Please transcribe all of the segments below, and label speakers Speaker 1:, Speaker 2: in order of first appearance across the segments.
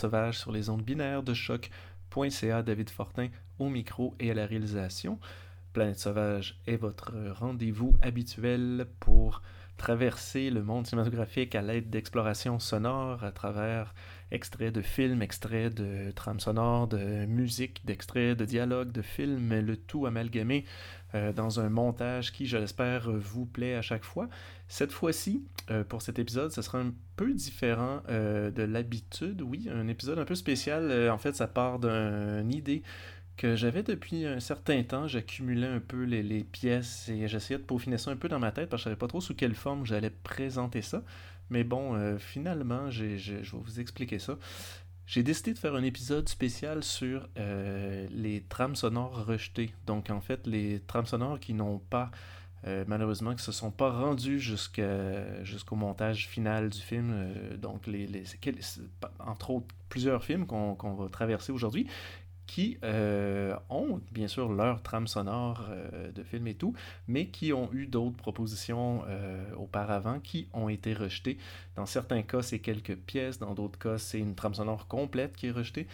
Speaker 1: Sauvage sur les ondes binaires de choc.ca. David Fortin au micro et à la réalisation. Planète Sauvage est votre rendez-vous habituel pour traverser le monde cinématographique à l'aide d'explorations sonores à travers extraits de films, extraits de trames sonores, de musique, d'extraits de dialogues, de films, le tout amalgamé euh, dans un montage qui, je l'espère, vous plaît à chaque fois. Cette fois-ci, euh, pour cet épisode, ce sera un peu différent euh, de l'habitude. Oui, un épisode un peu spécial. en fait, ça part d'une idée que j'avais depuis un certain temps. J'accumulais un peu les, pièces et j'essayais de peaufiner ça un peu dans ma tête parce que je ne savais pas trop sous quelle forme j'allais présenter ça. Mais bon, finalement, je vais vous expliquer ça. J'ai décidé de faire un épisode spécial sur euh, les trames sonores rejetées. Donc en fait, les trames sonores qui n'ont pas, euh, malheureusement, qui se sont pas rendues jusqu'au montage final du film. Euh, donc les, entre autres plusieurs films qu'on va traverser aujourd'hui, qui euh, ont bien sûr leur trame sonore euh, de film et tout, mais qui ont eu d'autres propositions euh, auparavant qui ont été rejetées. Dans certains cas, c'est quelques pièces, dans d'autres cas, c'est une trame sonore complète qui est rejetée.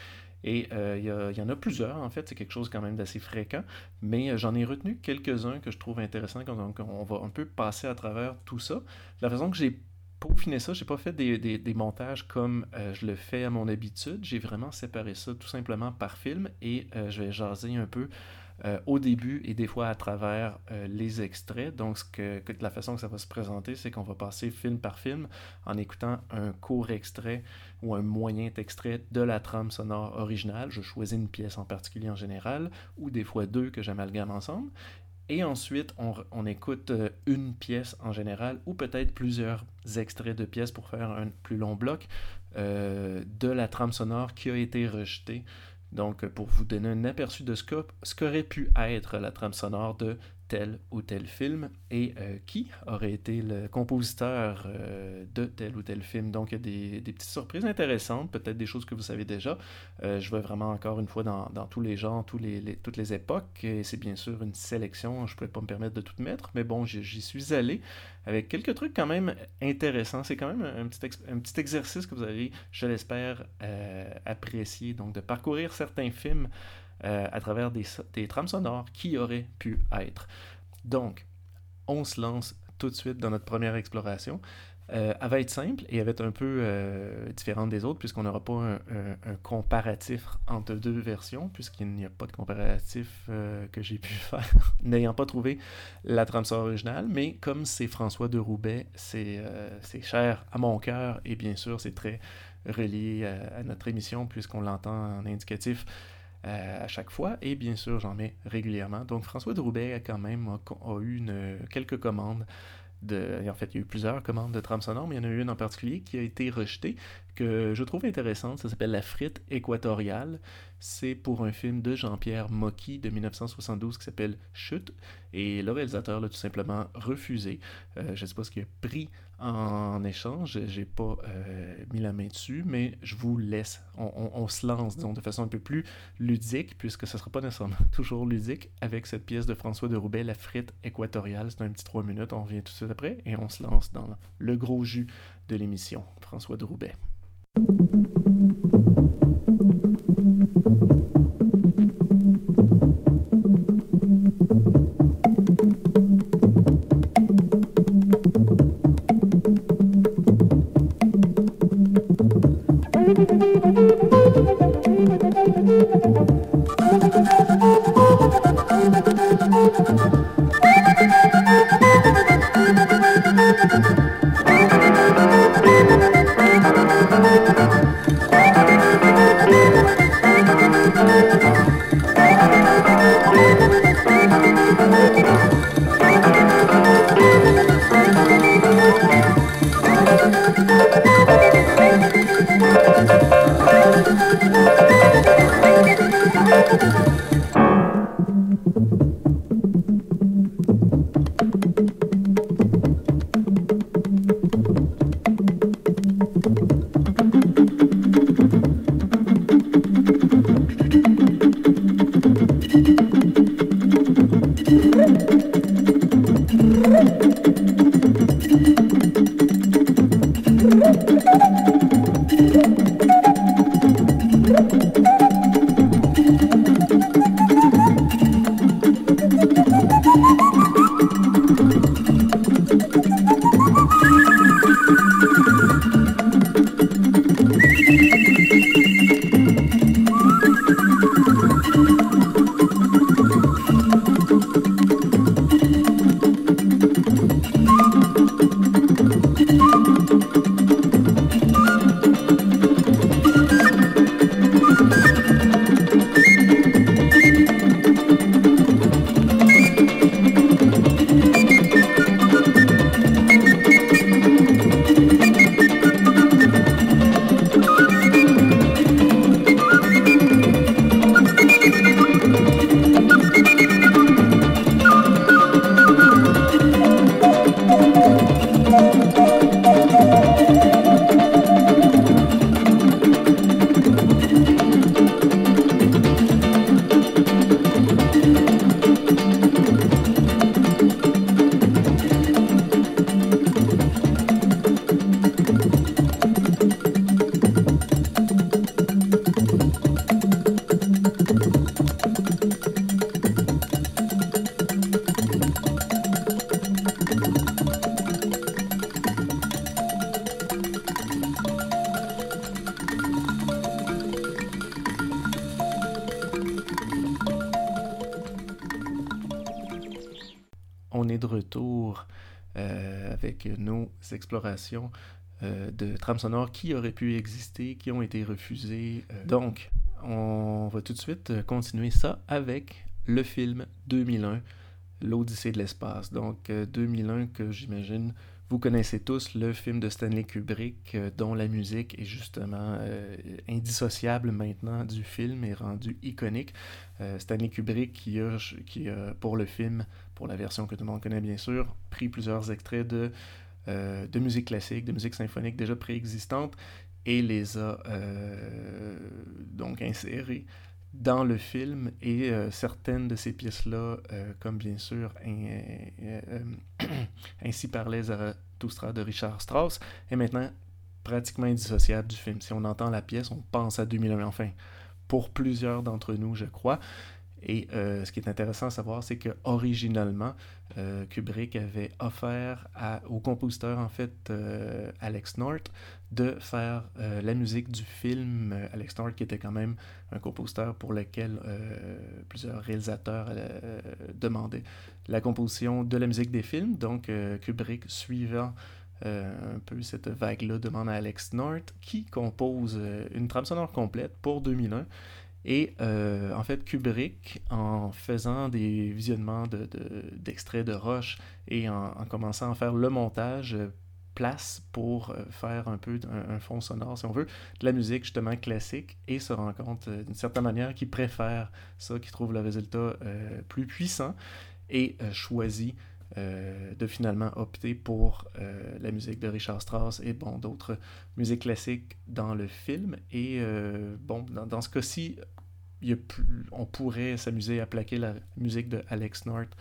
Speaker 1: Et il y, en a plusieurs, en fait, c'est quelque chose quand même d'assez fréquent, mais j'en ai retenu quelques-uns que je trouve intéressants, donc on va un peu passer à travers tout ça. La raison que j'ai peaufiner ça, j'ai pas fait des, montages comme euh, je le fais à mon habitude. J'ai vraiment séparé ça tout simplement par film et euh, je vais jaser un peu euh, au début et des fois à travers les extraits. Donc, que, la façon que ça va se présenter, c'est qu'on va passer film par film en écoutant un court extrait ou un moyen extrait de la trame sonore originale. Je choisis une pièce en particulier en général ou des fois deux que j'amalgame ensemble. Et ensuite, on, écoute euh, une pièce en général, ou peut-être plusieurs extraits de pièces pour faire un plus long bloc euh, de la trame sonore qui a été rejetée. Donc, pour vous donner un aperçu de ce qu'aurait pu être la trame sonore de tel ou tel film et euh, qui aurait été le compositeur euh, de tel ou tel film. Donc, des, petites surprises intéressantes, peut-être des choses que vous savez déjà. Euh, je vais vraiment encore une fois dans, tous les genres, toutes les époques, et c'est bien sûr une sélection, je ne pouvais pas me permettre de tout mettre, mais bon, j'y suis allé avec quelques trucs quand même intéressants. C'est quand même un petit, un petit exercice que vous allez, je l'espère, apprécier. Donc, de parcourir certains films. Euh, à travers des, trames sonores qui auraient pu être. Donc, on se lance tout de suite dans notre première exploration. Euh, elle va être simple et elle va être un peu euh, différente des autres puisqu'on n'aura pas un, comparatif entre deux versions puisqu'il n'y a pas de comparatif que j'ai pu faire n'ayant pas trouvé la trame sonore originale mais comme c'est François de Roubaix c'est cher à mon cœur et bien sûr c'est très relié à notre émission puisqu'on l'entend en indicatif euh, à chaque fois. Et bien sûr, j'en mets régulièrement. Donc, François de Roubaix a quand même eu quelques commandes. De, en fait, il y a eu plusieurs commandes de trame sonore, mais il y en a eu une en particulier qui a été rejetée, que je trouve intéressante. Ça s'appelle La frite équatoriale. C'est pour un film de Jean-Pierre Mocky de 1972 qui s'appelle Chute. Et le réalisateur l'a tout simplement refusé. Euh, je ne sais pas ce qu'il a pris en échange. J'ai pas euh, mis la main dessus, mais je vous laisse. On, se lance, disons, de façon un peu plus ludique, puisque ce sera pas nécessairement toujours ludique, avec cette pièce de François de Roubaix, La frite équatoriale. C'est un petit trois minutes, on revient tout de suite après, et on se lance dans le gros jus de l'émission. François de Roubaix. Euh, de trames sonores qui auraient pu exister, qui ont été refusées. Euh, donc, on va tout de suite continuer ça avec le film 2001, L'Odyssée de l'espace. Donc, 2001 que j'imagine vous connaissez tous le film de Stanley Kubrick, dont la musique est justement indissociable maintenant du film et rendue iconique. Stanley Kubrick qui a, qui a, pour le film pour la version que tout le monde connaît bien sûr, pris plusieurs extraits de, euh, de musique classique, de musique symphonique déjà préexistante et les a euh, donc insérés dans le film et euh, certaines de ces pièces-là, comme bien sûr Ainsi parlait Zarathustra de Richard Strauss, est maintenant pratiquement indissociable du film. Si on entend la pièce, on pense à 2001. Enfin, pour plusieurs d'entre nous, je crois. Et euh, ce qui est intéressant à savoir, c'est que originalement, euh, Kubrick avait offert au compositeur, en fait, euh, Alex North, de faire la musique du film. Alex North, qui était quand même un compositeur pour lequel plusieurs réalisateurs demandaient la composition de la musique des films. Donc, Kubrick, suivant un peu cette vague-là, demande à Alex North, qui compose une trame sonore complète pour 2001 et euh, en fait, Kubrick, en faisant des visionnements d'extraits de, de, Roche et en, commençant à faire le montage, euh, place pour euh, faire un peu un, fond sonore, si on veut, de la musique justement classique et se rend compte d'une certaine manière qu'il préfère ça, qu'il trouve le résultat plus puissant et choisit de finalement opter pour la musique de Richard Strauss et bon d'autres musiques classiques dans le film. Et bon, dans, dans ce cas-ci, on pourrait s'amuser à plaquer la musique de Alex North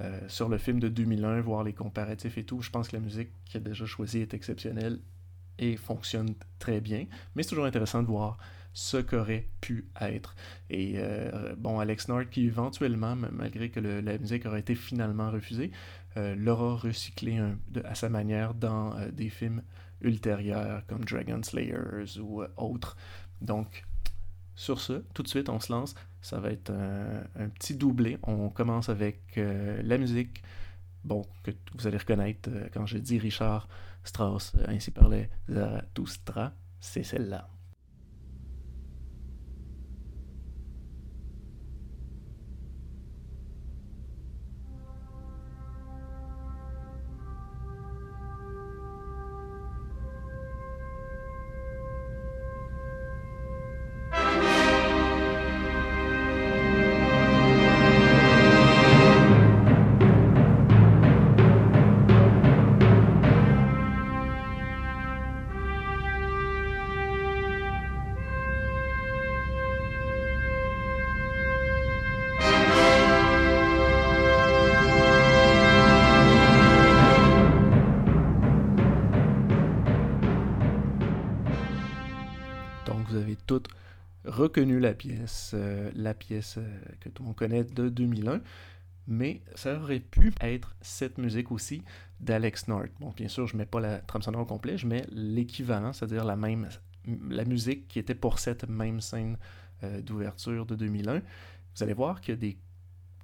Speaker 1: euh, sur le film de 2001, voir les comparatifs et tout. Je pense que la musique qu'il a déjà choisie est exceptionnelle et fonctionne très bien. Mais c'est toujours intéressant de voir ce qu'aurait pu être. Et euh, bon, Alex North, qui éventuellement, malgré que la musique aurait été finalement refusée, euh, l'aura recyclé à sa manière dans des films ultérieurs comme Dragon Slayers ou autres. Donc, sur ce, tout de suite, on se lance. Ça va être un, petit doublé. On commence avec euh, la musique, bon, que vous allez reconnaître euh, quand je dis Richard Strauss, euh, ainsi parlait Zarathustra. C'est celle-là. Reconnu la pièce, euh, la pièce euh, que tout le monde connaît de 2001, mais ça aurait pu être cette musique aussi d'Alex North. Bon, bien sûr, je mets pas la trame sonore au complet, je mets l'équivalent, c'est-à-dire la même la musique qui était pour cette même scène euh, d'ouverture de 2001. Vous allez voir qu'il y a des,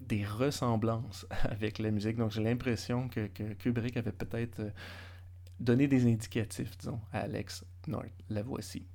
Speaker 1: des ressemblances avec la musique, donc j'ai l'impression que, que, Kubrick avait peut-être donné des indicatifs, disons, à Alex North. La voici.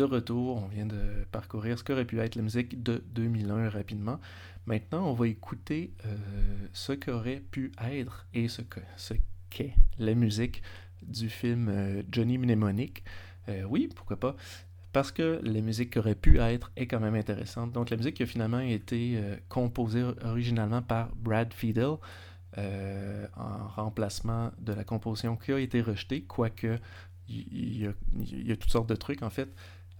Speaker 1: De retour. On vient de parcourir ce qu'aurait pu être la musique de 2001 rapidement. Maintenant, on va écouter euh, ce qu'aurait pu être et ce qu'est ce la musique du film euh, Johnny Mnemonic. Euh, oui, pourquoi pas? Parce que la musique qui aurait pu être est quand même intéressante. Donc la musique qui a finalement été composée originalement par Brad Fiedel en remplacement de la composition qui a été rejetée, quoique il y, a, toutes sortes de trucs en fait.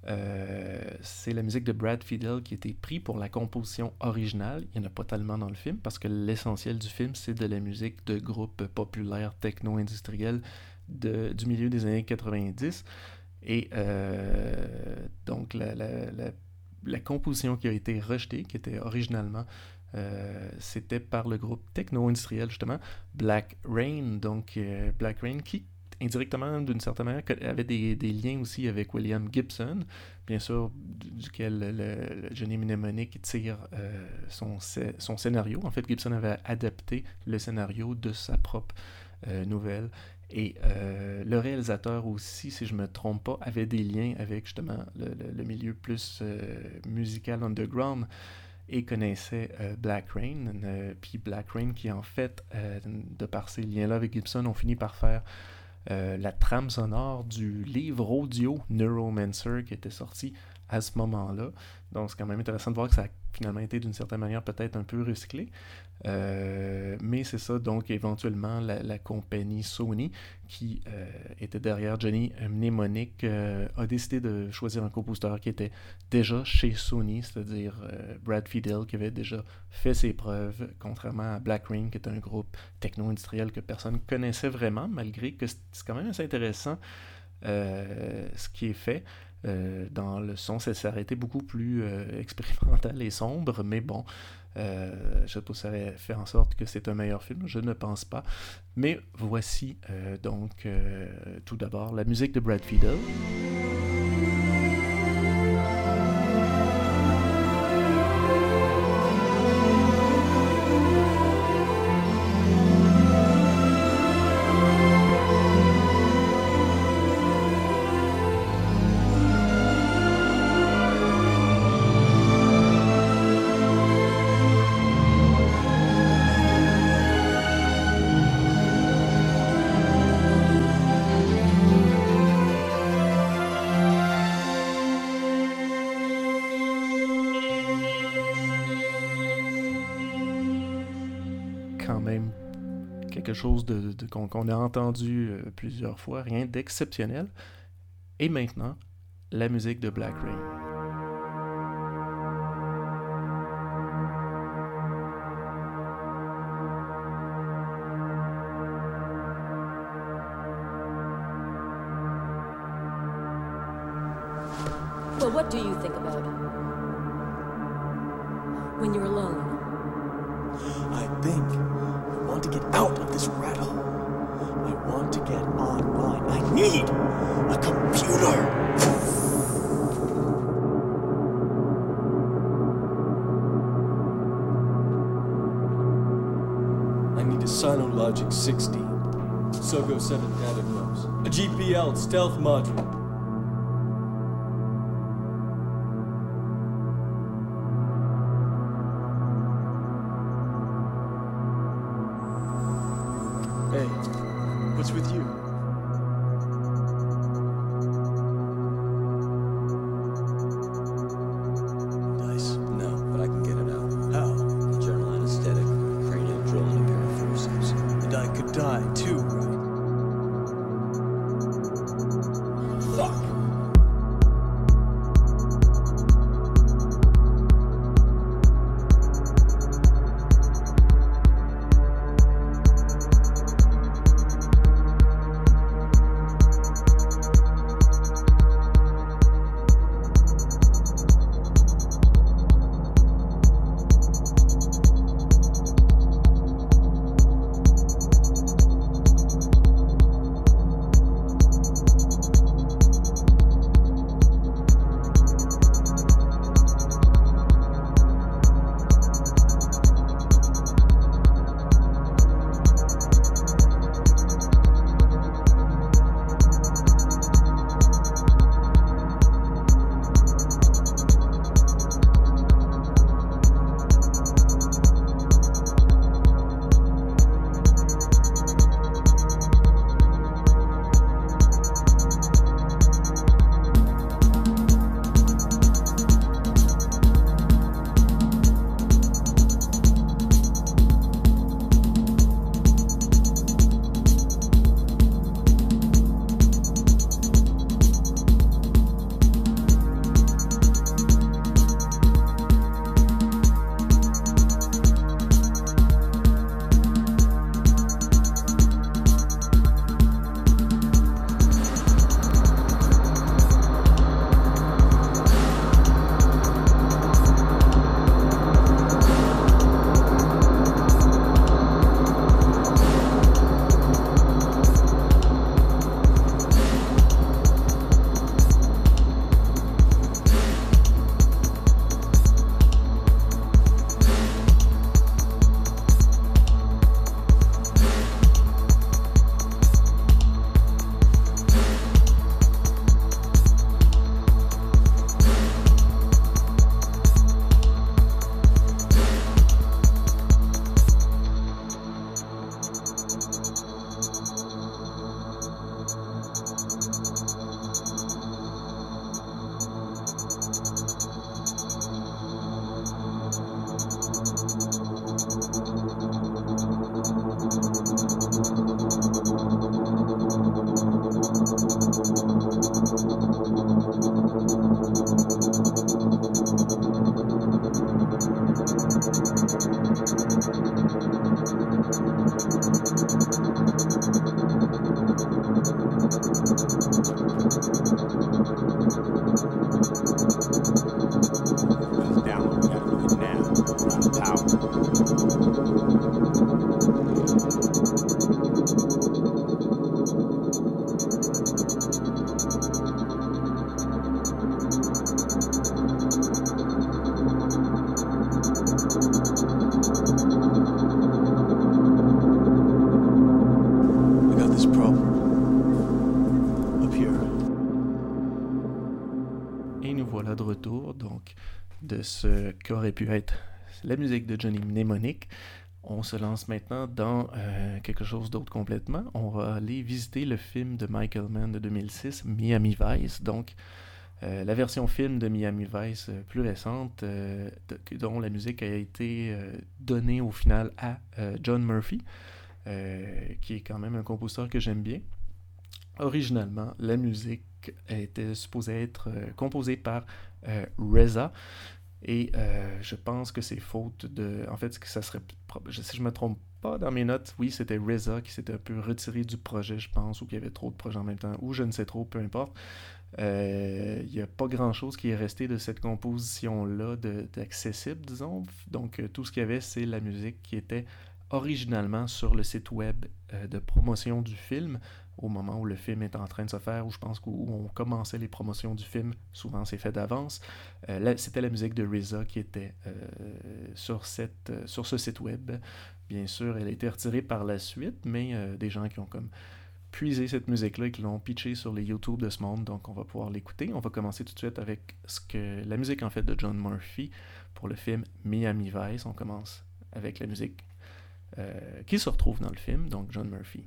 Speaker 1: Euh, c'est la musique de Brad Fiedel qui a été prise pour la composition originale. Il n'y en a pas tellement dans le film parce que l'essentiel du film, c'est de la musique de groupes populaires techno-industriels du milieu des années 90. Et euh, donc la, la, composition qui a été rejetée, qui était originalement euh, c'était par le groupe techno-industriel, justement, Black Rain. Donc, Black Rain qui indirectement, d'une certaine manière, avait des, liens aussi avec William Gibson, bien sûr, duquel le, Johnny Mnemonic tire euh, son, son, scénario. En fait, Gibson avait adapté le scénario de sa propre euh, nouvelle. Et euh, le réalisateur aussi, si je ne me trompe pas, avait des liens avec justement le, le milieu plus musical underground et connaissait Black Rain. puis Black Rain qui en fait, de par ces liens-là avec Gibson, ont fini par faire la trame sonore du livre audio Neuromancer qui était sorti à ce moment-là. Donc c'est quand même intéressant de voir que ça a finalement été d'une certaine manière peut-être un peu recyclé. Euh, mais c'est ça, donc éventuellement la, compagnie Sony qui euh, était derrière Johnny Mnemonic euh, a décidé de choisir un compositeur qui était déjà chez Sony, c'est-à-dire Brad Fidel qui avait déjà fait ses preuves, contrairement à Black Ring qui est un groupe techno-industriel que personne connaissait vraiment, malgré que c'est quand même assez intéressant ce qui est fait. Dans le son, ça s'est arrêté beaucoup plus expérimental et sombre, mais bon, euh, je ça fait en sorte que c'est un meilleur film, je ne pense pas. Mais voici euh, donc euh, tout d'abord la musique de Brad Fiedel. De, qu'on a entendu euh, plusieurs fois, rien d'exceptionnel. Et maintenant, la musique de Black Rain. Être la musique de Johnny Mnemonic. On se lance maintenant dans euh, quelque chose d'autre complètement. On va aller visiter le film de Michael Mann de 2006, Miami Vice. Donc, euh, la version film de Miami Vice euh, plus récente, dont la musique a été donnée au final à John Murphy, qui est quand même un compositeur que j'aime bien. Originalement, la musique était supposée être composée par Reza. Et euh, je pense que c'est faute de. En fait, que ça serait. je- Si je me trompe pas dans mes notes, oui, c'était Reza qui s'était un peu retiré du projet, je pense, ou qu'il y avait trop de projets en même temps, ou je ne sais trop, peu importe. Euh, Il n'y a pas grand-chose qui est resté de cette composition-là d'accessible, disons. Donc, euh, tout ce qu'il y avait, c'est la musique qui était originalement sur le site web euh, de promotion du film au moment où le film est en train de se faire, où je pense qu'où on commençait les promotions du film, souvent c'est fait d'avance. Euh, C'était la musique de RZA qui était euh, sur, cette, euh, sur ce site web. Bien sûr, elle a été retirée par la suite, mais euh, des gens qui ont comme puisé cette musique-là et qui l'ont pitché sur les YouTube de ce monde, donc on va pouvoir l'écouter. On va commencer tout de suite avec ce que la musique en fait de John Murphy pour le film Miami Vice. On commence avec la musique qui se retrouve dans le film, donc John Murphy.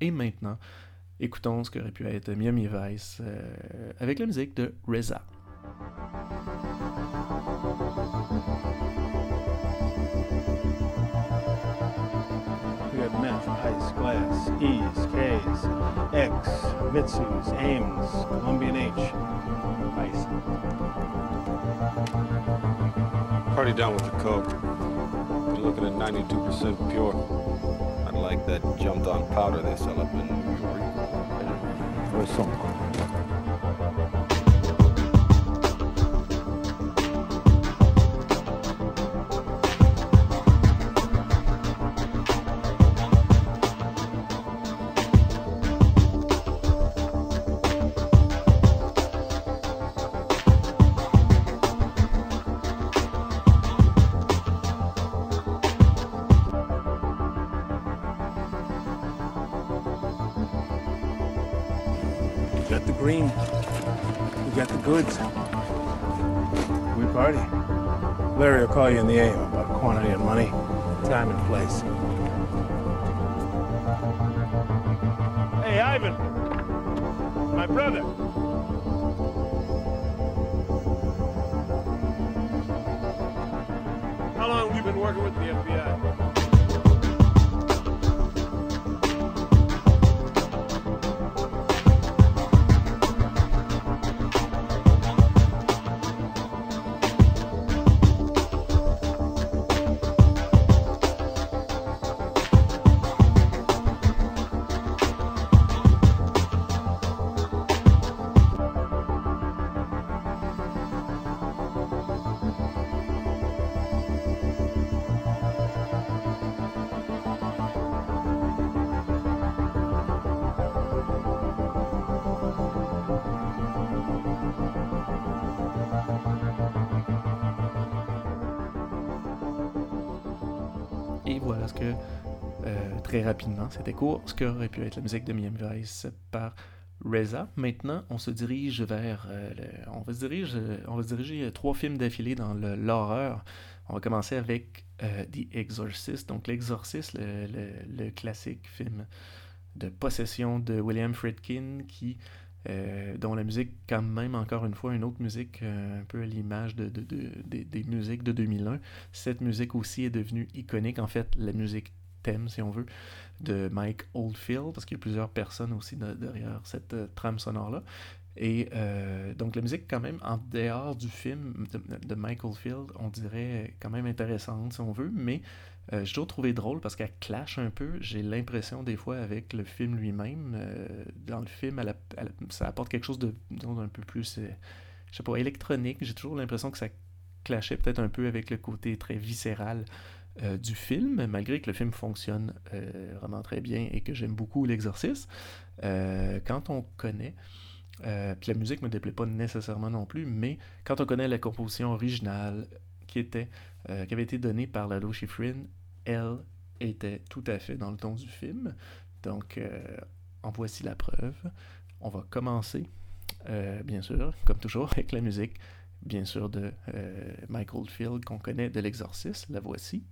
Speaker 1: Et maintenant, écoutons ce qu'aurait pu être Miami Vice euh, avec la musique de
Speaker 2: got meth, ice, glass, E's, K's, X, Mitsu's, Ames, Colombian H, ice.
Speaker 3: Party down with the coke. You're looking at 92% pure. Like that jumped on powder they sell up in
Speaker 2: Or something.
Speaker 1: Rapidement, c'était court, ce qu'aurait pu être la musique de Miami Vice par Reza. Maintenant, on se dirige vers. euh, on, va se diriger, on va se diriger euh, trois films d'affilée dans l'horreur. On va commencer avec euh, The Exorcist. Donc, L'Exorcist, le, classique film de possession de William Friedkin, qui, dont la musique, quand même, encore une fois, une autre musique un peu à l'image de, de- de- des- des musiques de 2001. Cette musique aussi est devenue iconique. En fait, la musique thème, si on veut, de Mike Oldfield, parce qu'il y a plusieurs personnes aussi de- derrière cette euh, trame sonore-là. Et euh, donc la musique, quand même, en dehors du film de, de Mike Oldfield, on dirait quand même intéressante, si on veut, mais euh, j'ai toujours trouvé drôle parce qu'elle clash un peu. J'ai l'impression, des fois, avec le film lui-même. euh, dans le film, ça apporte quelque chose de, d'un peu plus, je sais pas, électronique. J'ai toujours l'impression que ça clashait peut-être un peu avec le côté très viscéral euh, du film, malgré que le film fonctionne euh, vraiment très bien et que j'aime beaucoup l'exorcisme. Euh, quand on connaît, puis la musique me déplaît pas nécessairement non plus, mais quand on connaît la composition originale qui était qui avait été donnée par Lalo Schifrin, elle était tout à fait dans le ton du film. Donc, en voici la preuve. On va commencer, bien sûr, comme toujours, avec la musique, bien sûr, de euh, Mike Oldfield qu'on connaît de l'exorcisme. La voici.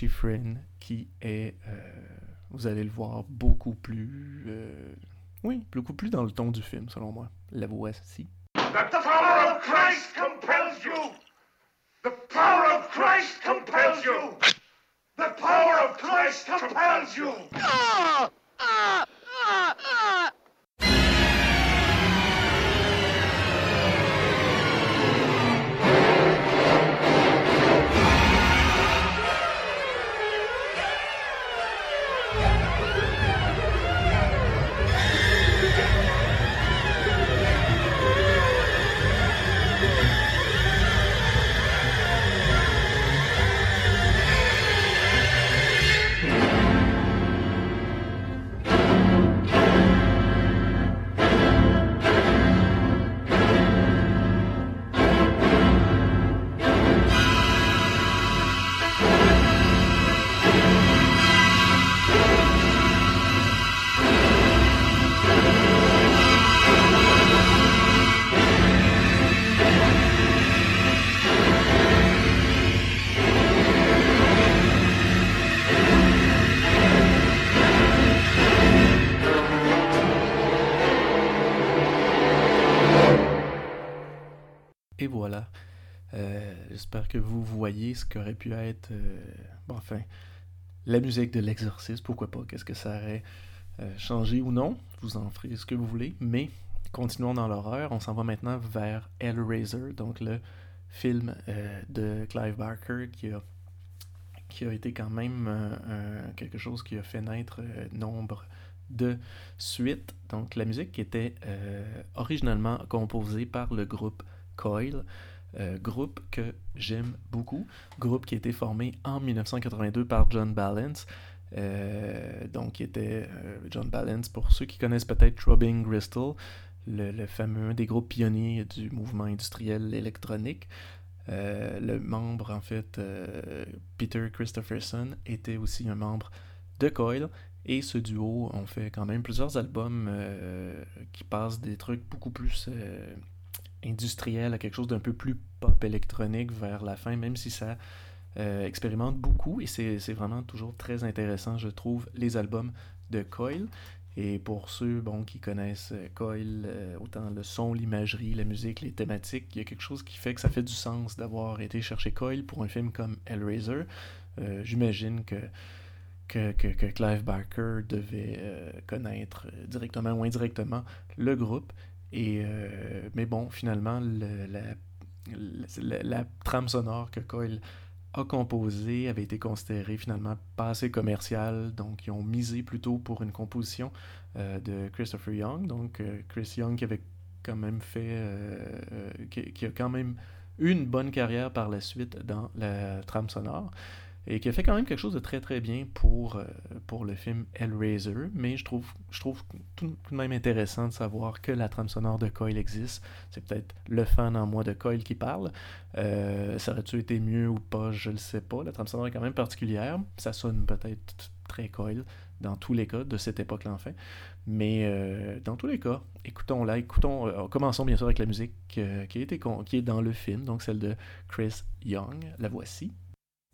Speaker 1: Schifrin, qui est, euh, vous allez le voir, beaucoup plus, euh, oui, beaucoup plus dans le ton du film, selon moi. La voici.
Speaker 4: The power of Christ compels you! The power of Christ compels you! The power of Christ compels you!
Speaker 1: J'espère que vous voyez ce qu'aurait pu être, euh, bon, enfin, la musique de l'exorcisme, pourquoi pas, qu'est-ce que ça aurait euh, changé ou non, vous en ferez ce que vous voulez, mais continuons dans l'horreur, on s'en va maintenant vers Hellraiser, donc le film euh, de Clive Barker qui a, qui a été quand même quelque chose qui a fait naître nombre de suites. Donc la musique était euh, originalement composée par le groupe Coil, euh, groupe que j'aime beaucoup, groupe qui a été formé en 1982 par John Balance. Euh, donc, qui était euh, John Balance, pour ceux qui connaissent peut-être Throbbing Gristle, le, le fameux des groupes pionniers du mouvement industriel électronique. Le membre, en fait, Peter Christopherson, était aussi un membre de Coil. Et ce duo ont fait quand même plusieurs albums qui passent des trucs beaucoup plus industriels à quelque chose d'un peu plus pop électronique vers la fin, même si ça euh, expérimente beaucoup. Et c'est vraiment toujours très intéressant, je trouve, les albums de Coil. Et pour ceux bon, qui connaissent euh, Coil, euh, autant le son, l'imagerie, la musique, les thématiques, il y a quelque chose qui fait que ça fait du sens d'avoir été chercher Coil pour un film comme Hellraiser. Euh, J'imagine que, que, que, Clive Barker devait connaître directement ou indirectement le groupe. Et, euh, mais bon, finalement, le- la, trame sonore que Coil a composé avait été considérée finalement pas assez commerciale, donc ils ont misé plutôt pour une composition euh, de Christopher Young, donc euh, Chris Young qui avait quand même fait, qui a quand même eu une bonne carrière par la suite dans la trame sonore et qui a fait quand même quelque chose de très très bien pour, euh, pour le film Hellraiser, mais je trouve, je trouve tout, de même intéressant de savoir que la trame sonore de Coil existe. C'est peut-être le fan en moi de Coil qui parle. Euh, ça aurait-tu été mieux ou pas, je le sais pas. La trame sonore est quand même particulière. Ça sonne peut-être très Coil dans tous les cas de cette époque-là, enfin. Mais euh, dans tous les cas, écoutons-la, écoutons, euh, commençons bien sûr avec la musique qui est dans le film, donc celle de Chris Young. La voici.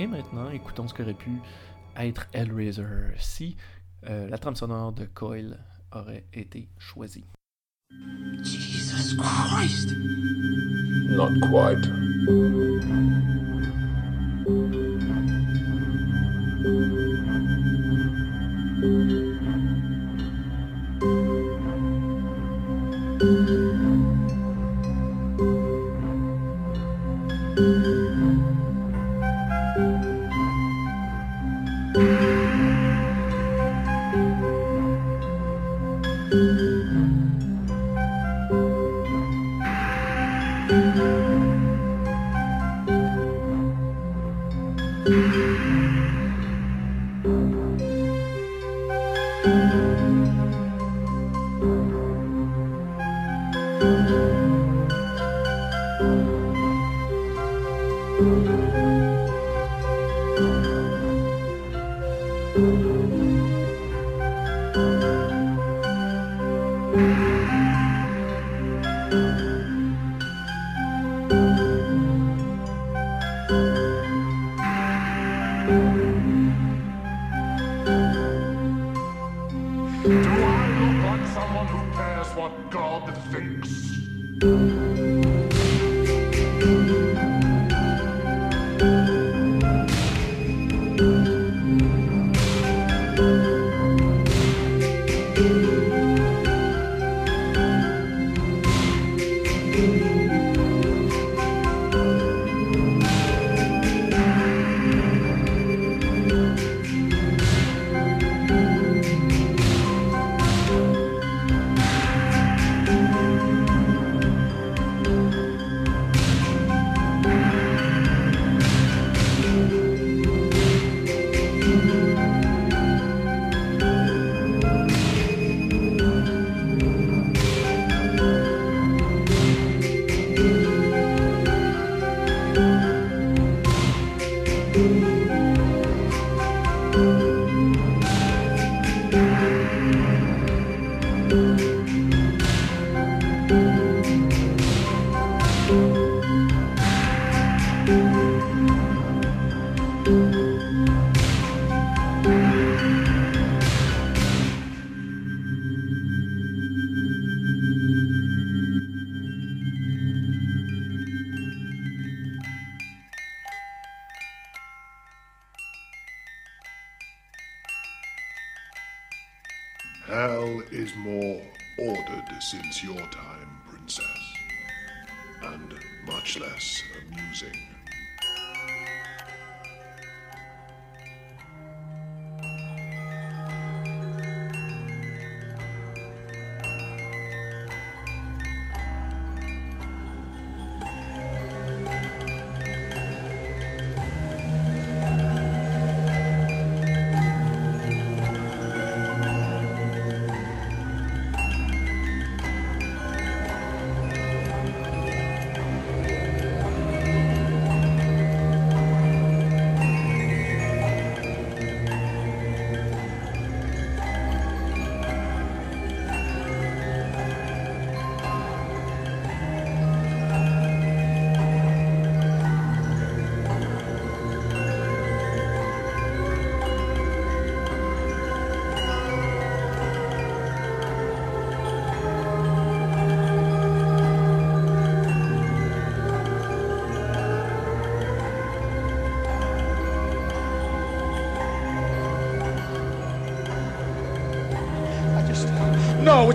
Speaker 1: Et maintenant, écoutons ce qu'aurait pu être Hellraiser si euh, la trame sonore de Coil aurait été choisi.
Speaker 5: Jesus Christ!
Speaker 6: Not quite.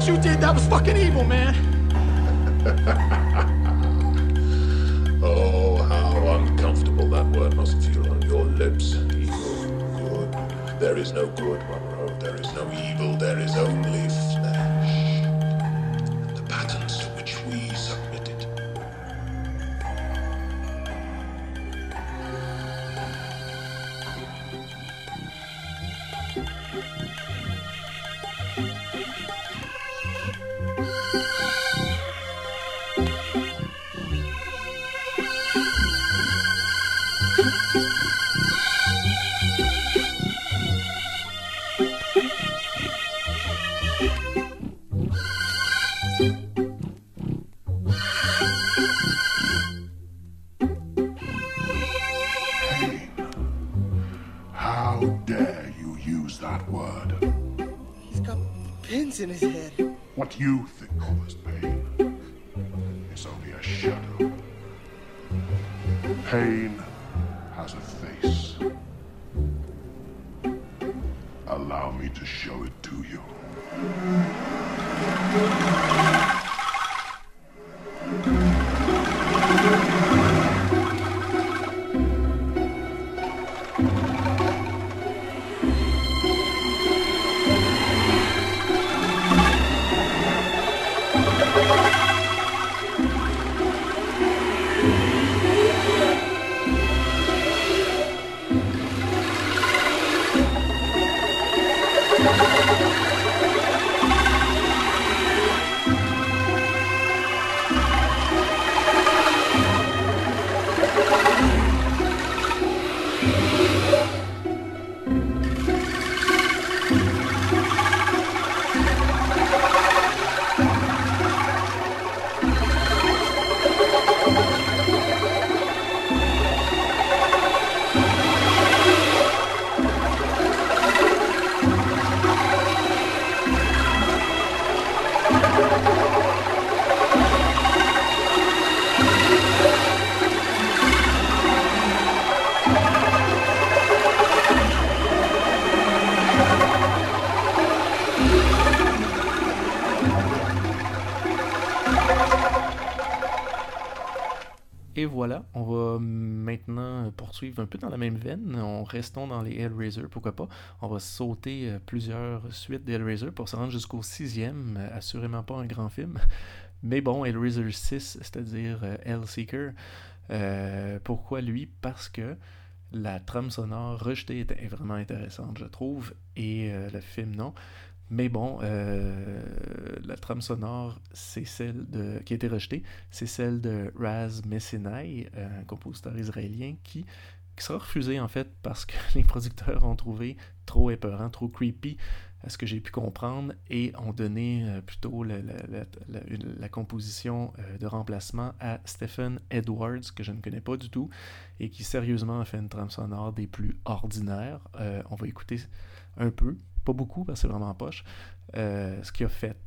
Speaker 7: You did, that was fucking evil, man.
Speaker 6: Oh, how uncomfortable that word must feel on your lips. Evil, good. There is no good, Monroe. There is no evil. There is only
Speaker 8: you think of as
Speaker 1: Et voilà, on va maintenant poursuivre un peu dans la même veine. On restons dans les Hellraiser, pourquoi pas. On va sauter euh, plusieurs suites d'Hellraiser pour se rendre jusqu'au sixième. Euh, Assurément pas un grand film. Mais bon, Hellraiser 6, c'est-à-dire euh, Hellseeker. Pourquoi lui? Parce que la trame sonore rejetée est vraiment intéressante, je trouve, et le film non. Mais bon, euh, la trame sonore, c'est celle de, qui a été rejetée, c'est celle de Raz Messinai, un compositeur israélien qui, sera refusé en fait parce que les producteurs ont trouvé trop épeurant, trop creepy, à ce que j'ai pu comprendre, et ont donné euh, plutôt la, composition euh, de remplacement à Stephen Edwards, que je ne connais pas du tout, et qui sérieusement a fait une trame sonore des plus ordinaires. On va écouter un peu, pas beaucoup parce que c'est vraiment poche, euh, ce qu'il a fait.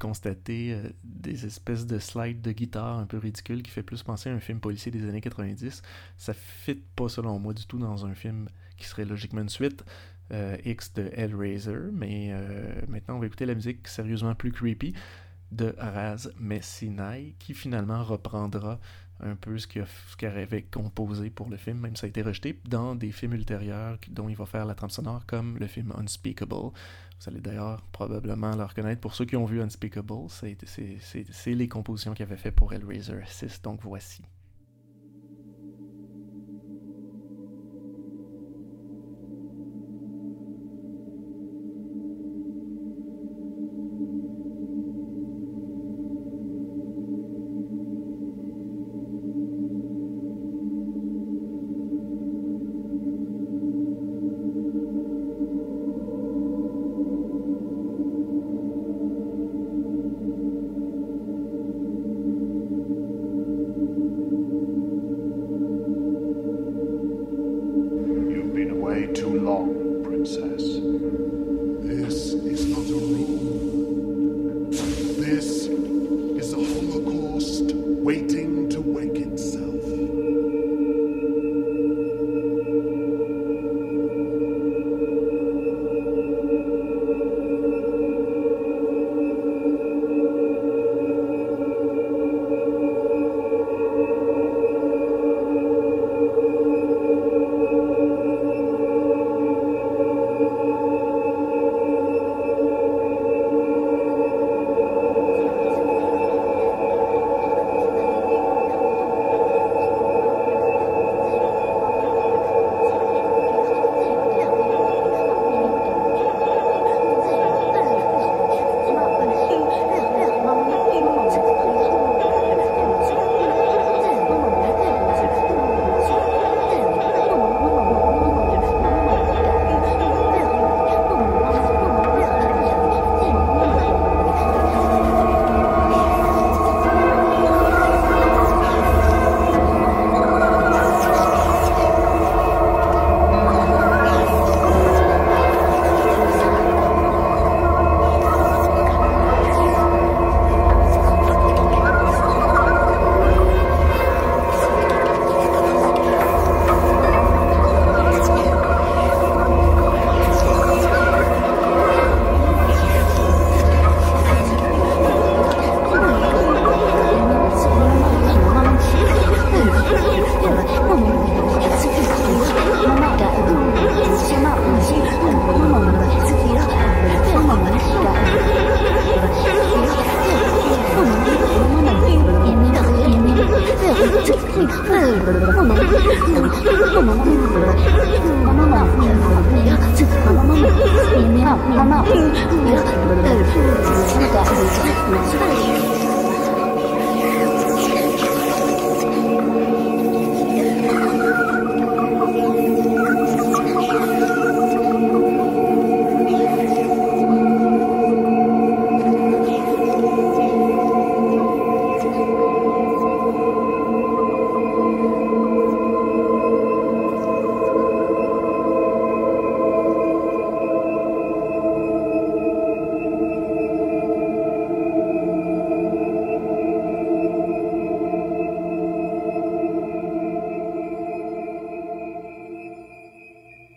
Speaker 1: Constater, euh, des espèces de slides de guitare un peu ridicules qui fait plus penser à un film policier des années 90. Ça fit pas, selon moi, du tout dans un film qui serait logiquement une suite euh, X de Hellraiser. Mais euh, maintenant, on va écouter la musique sérieusement plus creepy de Raz Messinai, qui finalement reprendra un peu ce qu'il qu'il avait composé pour le film, même ça a été rejeté, dans des films ultérieurs dont il va faire la trame sonore, comme le film Unspeakable. Vous allez d'ailleurs probablement le reconnaître pour ceux qui ont vu Unspeakable. C'est les compositions qu'il avait fait pour Hellraiser 6, donc voici.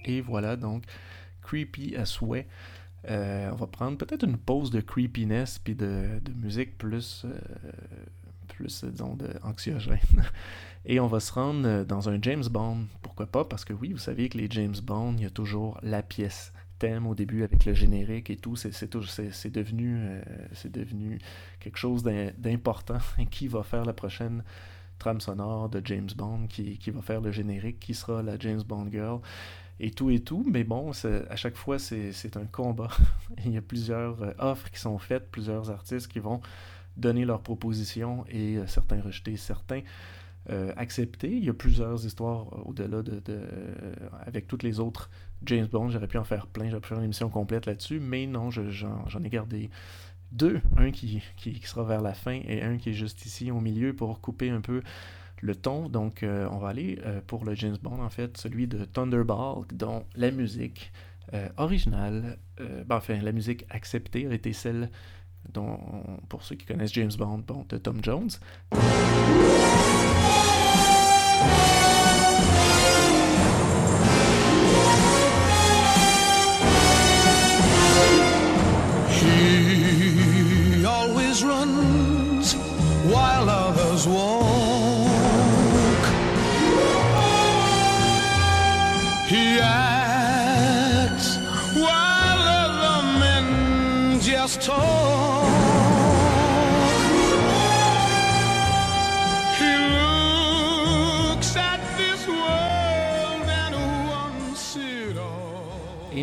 Speaker 1: Et voilà donc creepy à souhait. Euh, on va prendre peut-être une pause de creepiness puis de, musique plus, euh, plus disons, de anxiogène. Et on va se rendre euh, dans un James Bond. Pourquoi pas? Parce que oui, vous savez que les James Bond, il y a toujours la pièce thème au début avec le générique et tout. C'est, devenu, euh, c'est devenu quelque chose d'im- d'important. Qui va faire la prochaine trame sonore de James Bond qui, qui va faire le générique, qui sera la James Bond Girl et tout et tout. Mais bon, à chaque fois, c'est un combat. Il y a plusieurs euh, offres qui sont faites, plusieurs artistes qui vont donner leurs propositions et euh, certains rejeter, certains euh, accepter. Il y a plusieurs histoires euh, au-delà de, avec toutes les autres James Bond. J'aurais pu en faire plein, j'aurais pu faire une émission complète là-dessus, mais non, je- j'en j'en ai gardé deux. Un qui, qui, qui sera vers la fin et un qui est juste ici au milieu pour couper un peu le ton. Donc, euh, on va aller euh, pour le James Bond, en fait, celui de Thunderball, dont la musique euh, originale, ben, enfin, la musique acceptée a été celle dont, pour ceux qui connaissent James Bond, bon, de Tom Jones.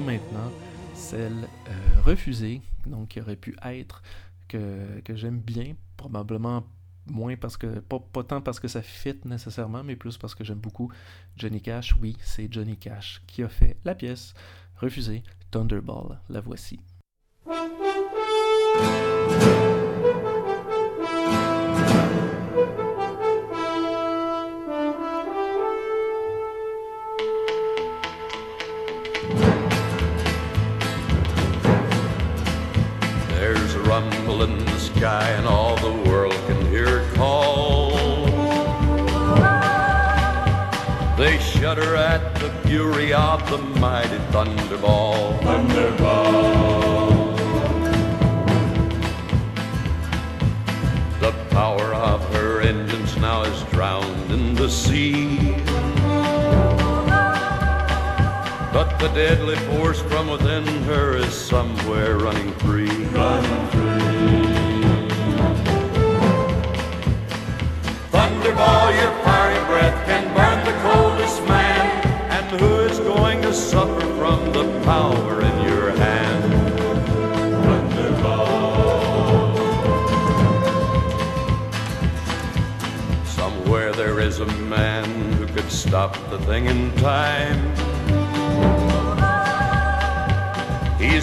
Speaker 1: Maintenant, celle euh, refusée, donc qui aurait pu être, que, que j'aime bien, probablement moins parce que, pas, pas tant parce que ça fit nécessairement, mais plus parce que j'aime beaucoup Johnny Cash. Oui, c'est Johnny Cash qui a fait la pièce refusée, Thunderball. La voici.
Speaker 9: In the sky, and all the world can hear it call. They shudder at the fury of the mighty thunderball. Thunderball. The power of her engines now is drowned in the sea. The deadly force from within her is somewhere running free. Running free. Thunderball, your fiery breath can burn the coldest man. And who is going to suffer from the power in your hand? Thunderball. Somewhere there is a man who could stop the thing in time.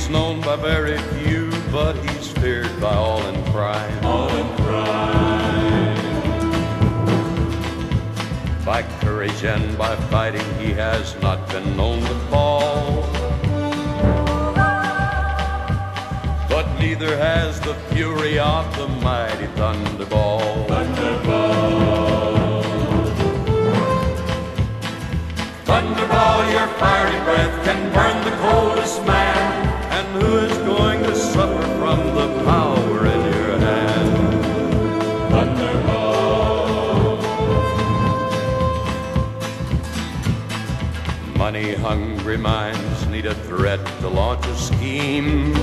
Speaker 9: He's known by very few, but he's feared by all in crime. All in crime. By courage and by fighting, he has not been known to fall. But neither has the fury of the mighty thunderball. Who is going to suffer from the power in your hand? Thunderball. Money hungry minds need a threat to launch a scheme.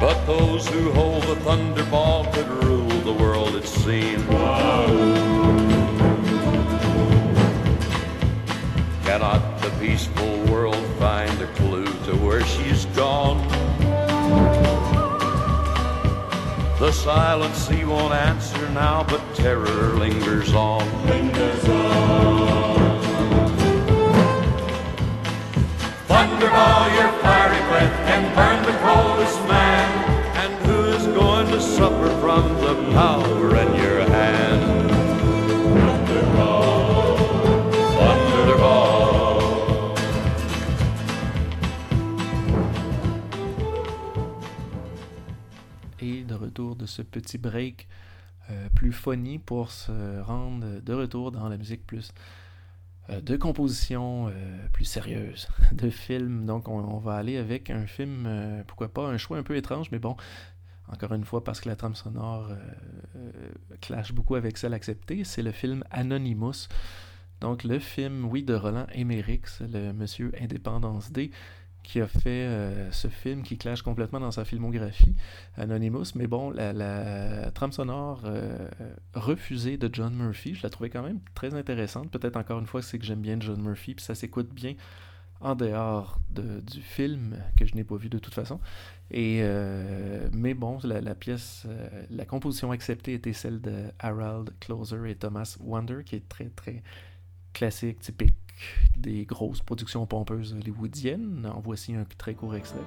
Speaker 9: But those who hold the thunderball could rule the world, it seems. Cannot the peaceful she's gone. The silent sea won't answer now, but terror lingers on. Lingers on. Thunderball, your fiery breath can burn the coldest man. And who is going to suffer from the power in your
Speaker 1: de ce petit break euh, plus funny pour se rendre de retour dans la musique plus euh, de composition euh, plus sérieuse de films. Donc on, va aller avec un film, pourquoi pas, un choix un peu étrange, mais bon, encore une fois parce que la trame sonore clash beaucoup avec celle acceptée, c'est le film Anonymous. Donc le film, oui, de Roland Emmerich, le monsieur Indépendance D, qui a fait euh, ce film qui clash complètement dans sa filmographie, Anonymous. Mais bon, la, trame sonore euh, refusée de John Murphy, je la trouvais quand même très intéressante. Peut-être encore une fois, c'est que j'aime bien John Murphy, puis ça s'écoute bien en dehors de, du film que je n'ai pas vu de toute façon. Et euh, mais bon, la, pièce, la composition acceptée était celle de Harold Closer et Thomas Wonder, qui est très très classique, typique des grosses productions pompeuses hollywoodiennes. En voici un très court extrait.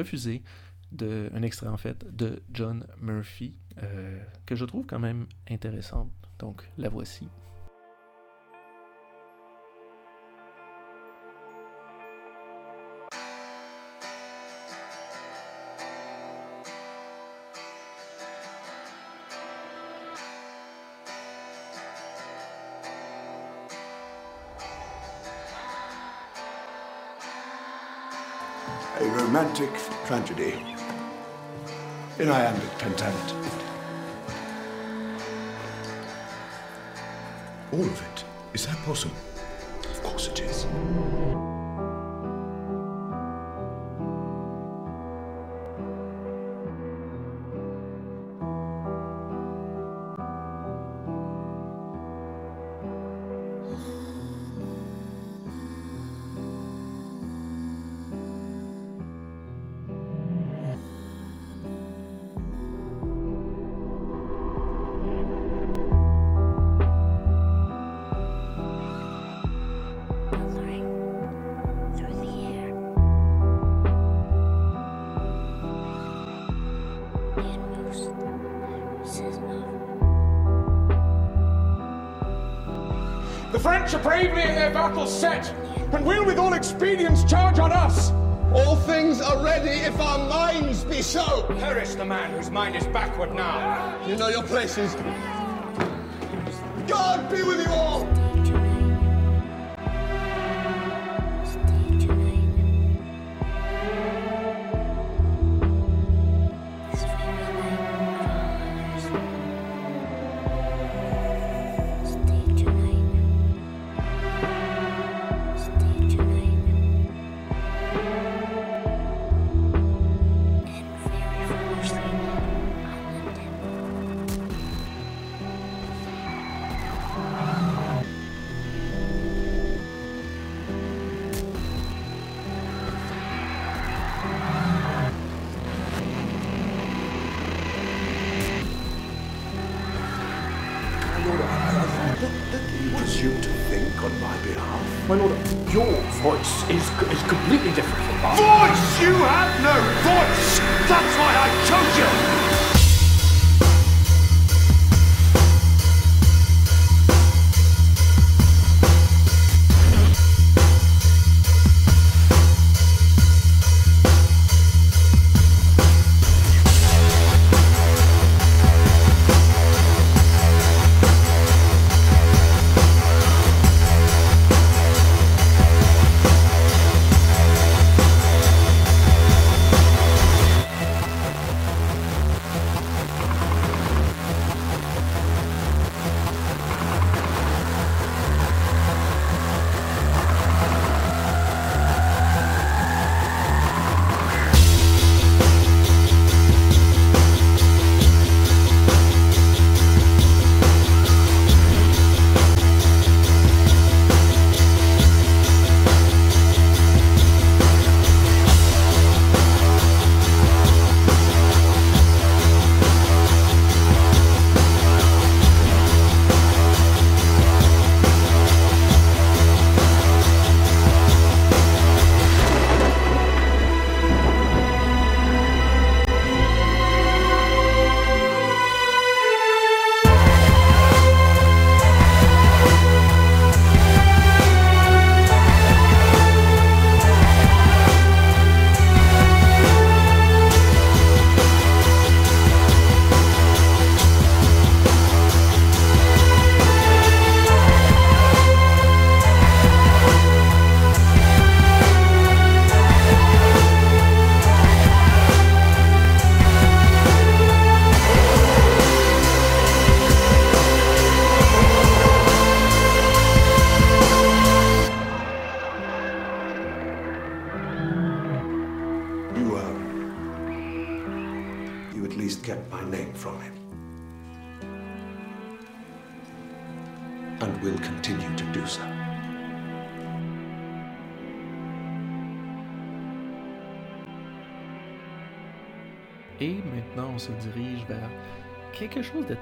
Speaker 1: Refusé de, un extrait en fait de John Murphy euh, que je trouve quand même intéressante. Donc la voici.
Speaker 8: Tragedy iambic pentameter.
Speaker 6: All of it? Is that possible? Of course it is.
Speaker 10: Expedience charge on us.
Speaker 11: All things are ready if our minds be so.
Speaker 10: Perish the man whose mind is backward now.
Speaker 11: You know your places. God be with you all.
Speaker 6: My
Speaker 12: lord, your voice is, is completely different from mine.
Speaker 4: Voice! You have no voice! That's why I chose you!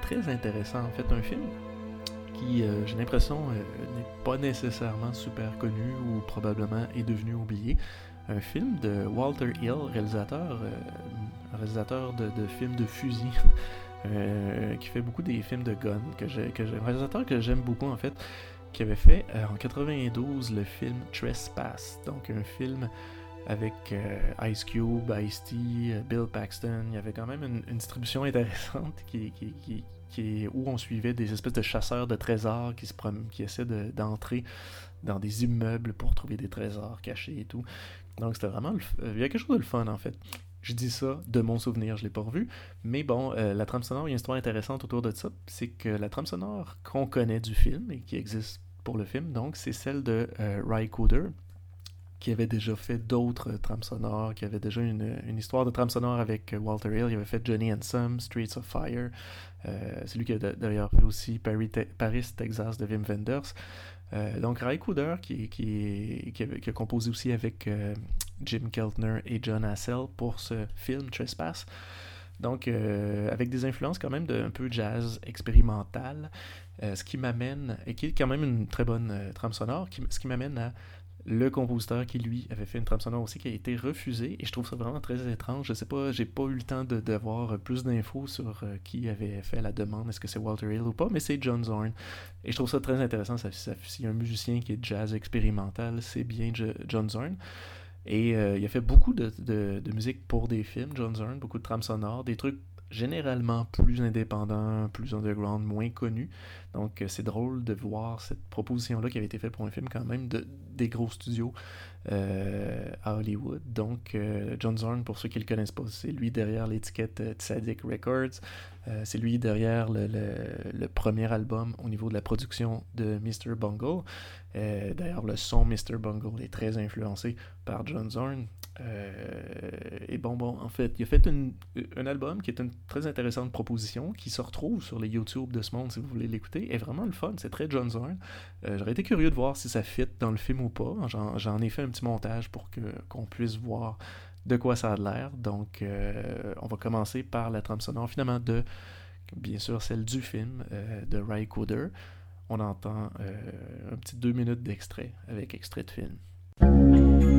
Speaker 1: Très intéressant. En fait, un film qui, euh, j'ai l'impression, euh, n'est pas nécessairement super connu ou probablement est devenu oublié. Un film de Walter Hill, réalisateur, euh, réalisateur de, de, films de fusil, qui fait beaucoup des films de gun, que j'ai, un réalisateur que j'aime beaucoup en fait, qui avait fait en 92 le film Trespass, donc un film avec Ice Cube, Ice-T, Bill Paxton. Il y avait quand même une, distribution intéressante qui, qui, qui, où on suivait des espèces de chasseurs de trésors qui, se qui essaient d'entrer dans des immeubles pour trouver des trésors cachés et tout. Donc c'était vraiment... Le, il y a quelque chose de le fun en fait. Je dis ça de mon souvenir, je l'ai pas revu. Mais bon, euh, la trame sonore, il y a une histoire intéressante autour de ça. C'est que la trame sonore qu'on connaît du film et qui existe pour le film, donc, c'est celle de euh, Ry Cooder, qui avait déjà fait d'autres trames sonores, qui avait déjà une, une histoire de trame sonore avec Walter Hill. Il avait fait Johnny and Some, Streets of Fire. Euh, c'est lui qui a d'ailleurs fait aussi Paris, Paris, Texas de Wim Wenders. Euh, donc Ray Cooder, qui, qui, a, composé aussi avec euh, Jim Keltner et John Hassell pour ce film Trespass. Donc, euh, avec des influences quand même d'un peu jazz expérimental, euh, ce qui m'amène, et qui est quand même une très bonne euh, trame sonore, qui, ce qui m'amène à le compositeur qui lui avait fait une trame sonore aussi qui a été refusée et je trouve ça vraiment très étrange. Je sais pas j'ai pas eu le temps de d'avoir plus d'infos sur euh, qui avait fait la demande est-ce que c'est Walter Hill ou pas mais c'est John Zorn. Et je trouve ça très intéressant ça, ça, a un musicien qui est jazz expérimental c'est bien John Zorn. Et euh, il a fait beaucoup de, de, de, musique pour des films John Zorn beaucoup de trames sonores des trucs généralement plus indépendants, plus underground, moins connus. Donc c'est drôle de voir cette proposition-là qui avait été faite pour un film quand même de, des gros studios euh, à Hollywood. Donc euh, John Zorn, pour ceux qui ne le connaissent pas, c'est lui derrière l'étiquette euh, Tzadik Records. Euh, c'est lui derrière le, le, premier album au niveau de la production de Mr. Bungle. Euh, D'ailleurs, le son Mr. Bungle est très influencé par John Zorn. Euh, et bon, bon, en fait, il a fait un album qui est une très intéressante proposition qui se retrouve sur les YouTube de ce monde si vous voulez l'écouter. est vraiment le fun, c'est très John Zorn. Euh, J'aurais été curieux de voir si ça fit dans le film ou pas. J'en ai fait un petit montage pour qu'on puisse voir de quoi ça a l'air. Donc, euh, on va commencer par la trame sonore finalement de, bien sûr, celle du film de Ray Cooder. On entend un petit deux minutes d'extrait avec extrait de film.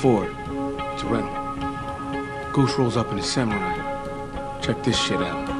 Speaker 2: Ford. It's a rental. Goose rolls up in his samurai. Check this shit out.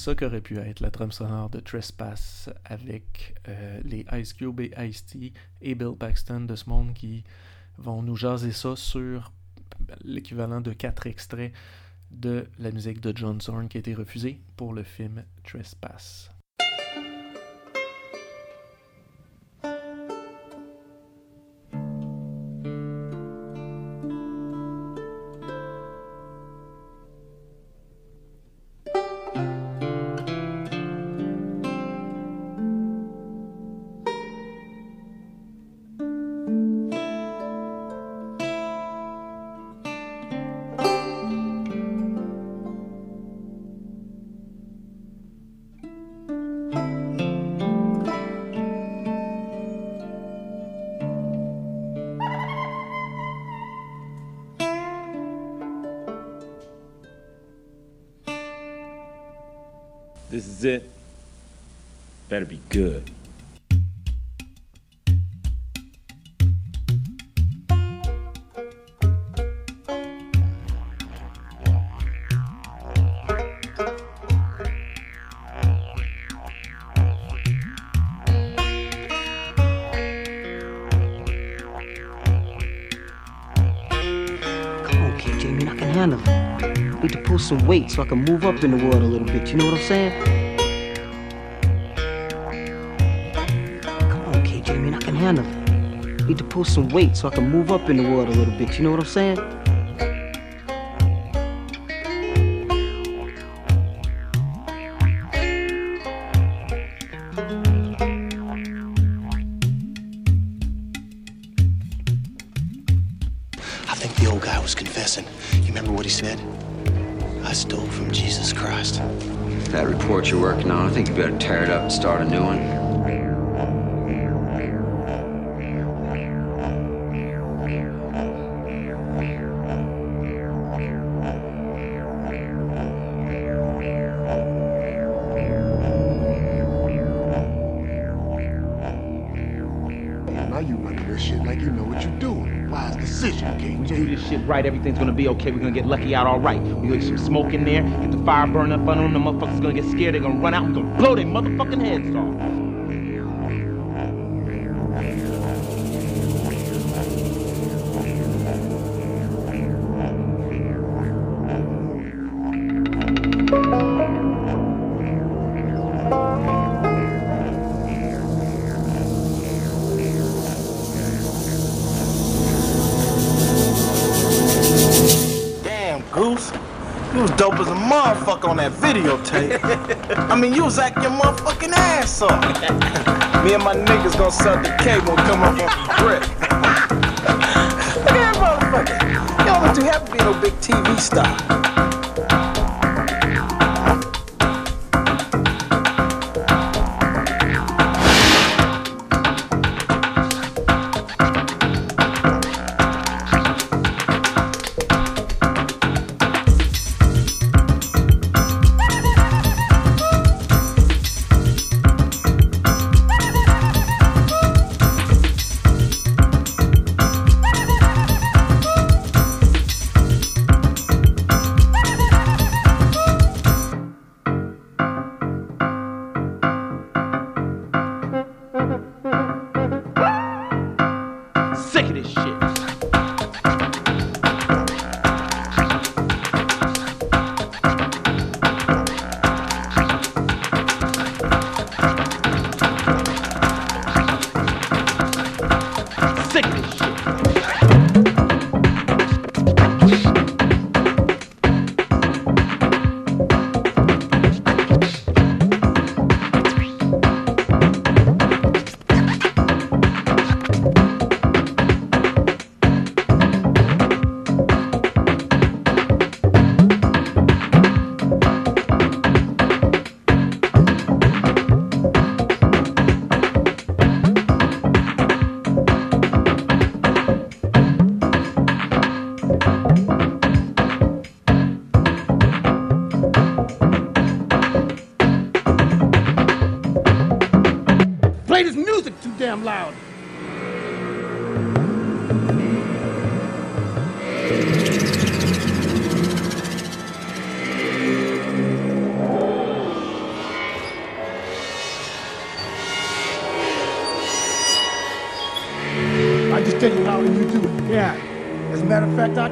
Speaker 2: Ça qu'aurait pu être la trame sonore de Trespass avec euh, les Ice Cube et Ice-T et Bill Paxton de ce monde qui
Speaker 1: vont nous jaser ça sur l'équivalent de quatre extraits de la musique de John Zorn qui a été refusée pour le film Trespass.
Speaker 13: So I can move up in the world a little bit. You know what I'm saying? Come on, kid, Jamie, I can handle it. Need to pull some weight so I can move up in the world a little bit. You know what I'm saying?
Speaker 14: I think the old guy was confessing. You remember what he said? I stole from Jesus Christ.
Speaker 15: That report you're working on, I think you better tear it up and start a new one.
Speaker 12: Right, everything's gonna be okay. We're gonna get lucky out all right. We get some smoke in there, get the fire burn up under them. The motherfuckers gonna get scared. They're gonna run out. We're gonna blow their motherfucking heads off.
Speaker 16: Videotape. I mean, you was acting your motherfucking ass off. Me and my niggas gonna suck the cable and come up on grip. Look at that motherfucker. You don't too happy being no big TV star.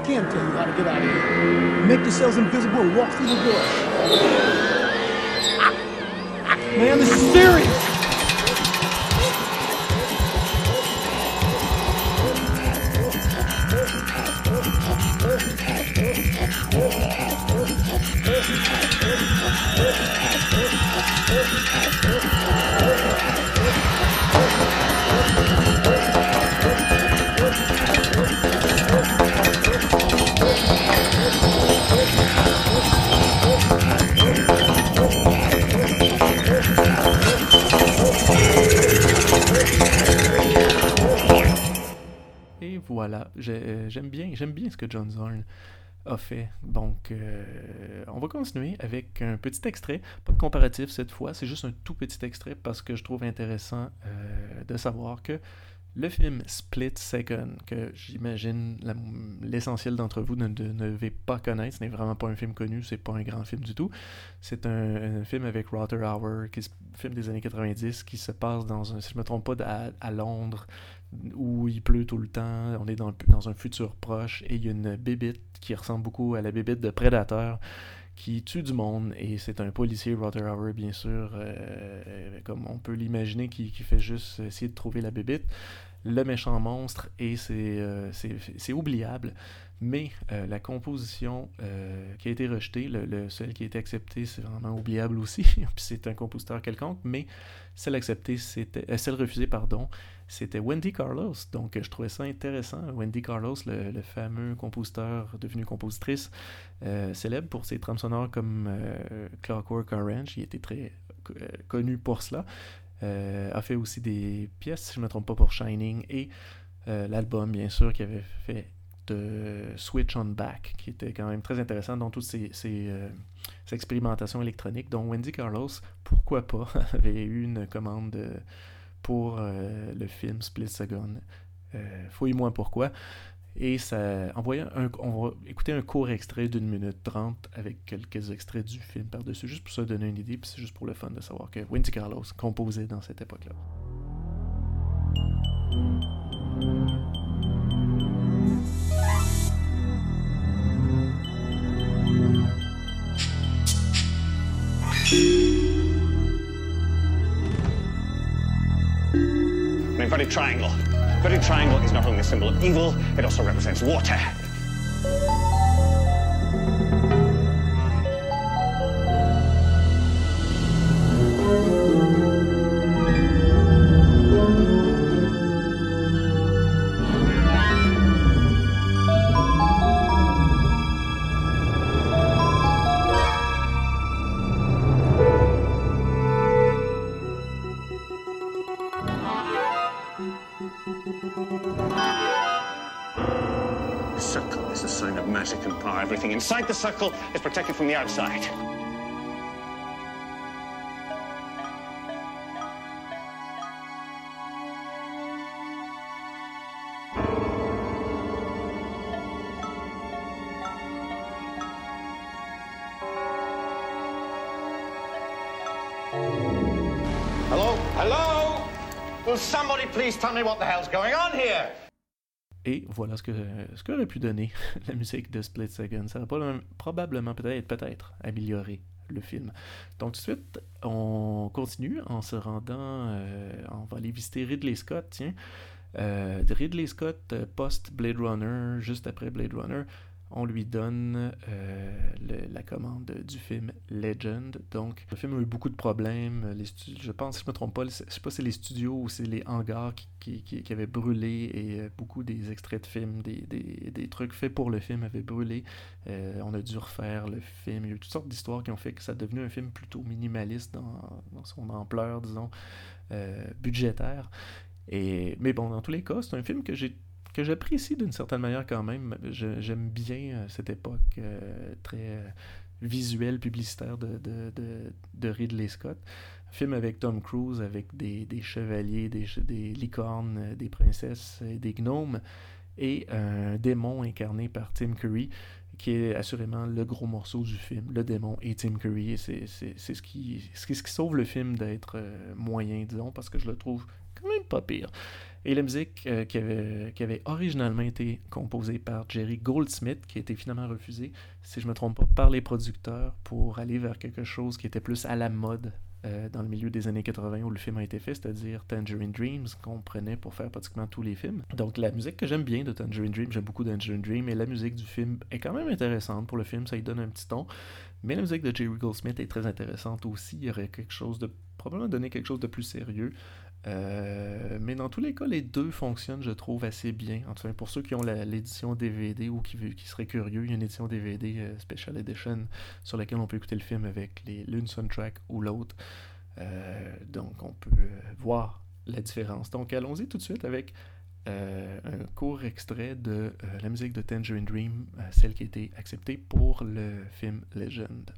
Speaker 17: Can tell you how to get out of here. Make yourselves invisible and walk through the door. Man, this is serious.
Speaker 1: Ce que John Zorn a fait? Donc, euh, on va continuer avec un petit extrait, pas de comparatif cette fois, c'est juste un tout petit extrait parce que je trouve intéressant euh, de savoir que le film Split Second, que j'imagine l'essentiel d'entre vous ne, ne, ne devez pas connaître, ce n'est vraiment pas un film connu, c'est pas un grand film du tout. C'est un, film avec Roger Hauer, qui film des années 90, qui se passe dans un, si je me trompe pas, à Londres, où il pleut tout le temps, on est dans, un futur proche, et il y a une bébite qui ressemble beaucoup à la bébite de Predator, qui tue du monde, et c'est un policier, Roger Hauer, bien sûr, euh, comme on peut l'imaginer, qui, fait juste essayer de trouver la bébite le méchant monstre et c'est euh, oubliable. Mais euh, la composition qui a été rejetée, le, le- celle qui a été acceptée, c'est vraiment oubliable aussi. Puis c'est un compositeur quelconque, mais celle acceptée, c'était celle refusée, pardon, c'était Wendy Carlos. Donc je trouvais ça intéressant. Wendy Carlos, le, fameux compositeur devenu compositrice, euh, célèbre pour ses trames sonores comme euh, Clockwork Orange, il était très euh, connu pour cela. Euh, a fait aussi des pièces, si je ne me trompe pas, pour Shining et l'album, bien sûr, qui avait fait de Switch on Back, qui était quand même très intéressant dans toutes ces, ces, expérimentations électroniques, dont Wendy Carlos, pourquoi pas, avait eu une commande euh, pour euh, le film Split Second. Euh, Fouille-moi pourquoi. Et ça, en un- on va écouter un court extrait d'une minute trente avec quelques extraits du film par-dessus, juste pour se donner une idée, puis c'est juste pour le fun de savoir que Wendy Carlos composait dans cette époque-là.
Speaker 18: Triangle. Inverted triangle is not only a symbol of evil, it also represents water. Circle is protected from the outside.
Speaker 19: Hello? Hello? Will somebody please tell me what the hell's going on here?
Speaker 1: Et voilà ce que ce qu'aurait pu donner la musique de Split Second. Ça aurait probablement peut-être peut-être amélioré le film. Donc tout de suite, on continue en se rendant, euh, on va aller visiter Ridley Scott, tiens. Euh, Ridley Scott euh, post Blade Runner, juste après Blade Runner, on lui donne euh, la commande du film Legend. Donc, le film a eu beaucoup de problèmes. Les je pense, si je me trompe pas, je sais pas si c'est les studios ou c'est les hangars qui, avaient brûlé et euh, beaucoup des extraits de films, des, trucs faits pour le film avaient brûlé. Euh, on a dû refaire le film. Il y a eu toutes sortes d'histoires qui ont fait que ça a devenu un film plutôt minimaliste dans, son ampleur, disons, budgétaire. Et, mais bon, dans tous les cas, c'est un film que j'ai que j'apprécie d'une certaine manière quand même. J'aime bien euh, cette époque euh, très euh, visuelle, publicitaire de, de, de- de Ridley Scott. Un film avec Tom Cruise, avec des, des chevaliers, des, des licornes, des princesses des gnomes, et un démon incarné par Tim Curry, qui est assurément le gros morceau du film, le démon et Tim Curry. C'est ce ce qui sauve le film d'être moyen, disons, parce que je le trouve quand même pas pire. Et la musique euh, qui, avait, qui avait originalement été composée par Jerry Goldsmith, qui a été finalement refusée, si je ne me trompe pas, par les producteurs pour aller vers quelque chose qui était plus à la mode euh, dans le milieu des années 80 où le film a été fait, c'est-à-dire Tangerine Dreams, qu'on prenait pour faire pratiquement tous les films. Donc la musique que j'aime bien de Tangerine Dream, j'aime beaucoup Tangerine Dream, et la musique du film est quand même intéressante pour le film, ça y donne un petit ton. Mais la musique de Jerry Goldsmith est très intéressante aussi, il y aurait quelque chose de probablement donner quelque chose de plus sérieux. Euh, mais dans tous les cas, les deux fonctionnent, je trouve, assez bien. Enfin, pour ceux qui ont l'édition DVD ou qui, qui, seraient curieux, il y a une édition DVD euh, Special Edition sur laquelle on peut écouter le film avec l'une soundtrack ou l'autre. Euh, donc, on peut voir la différence. Donc, allons-y tout de suite avec un court extrait de la musique de Tangerine Dream, celle qui a été acceptée pour le film Legend.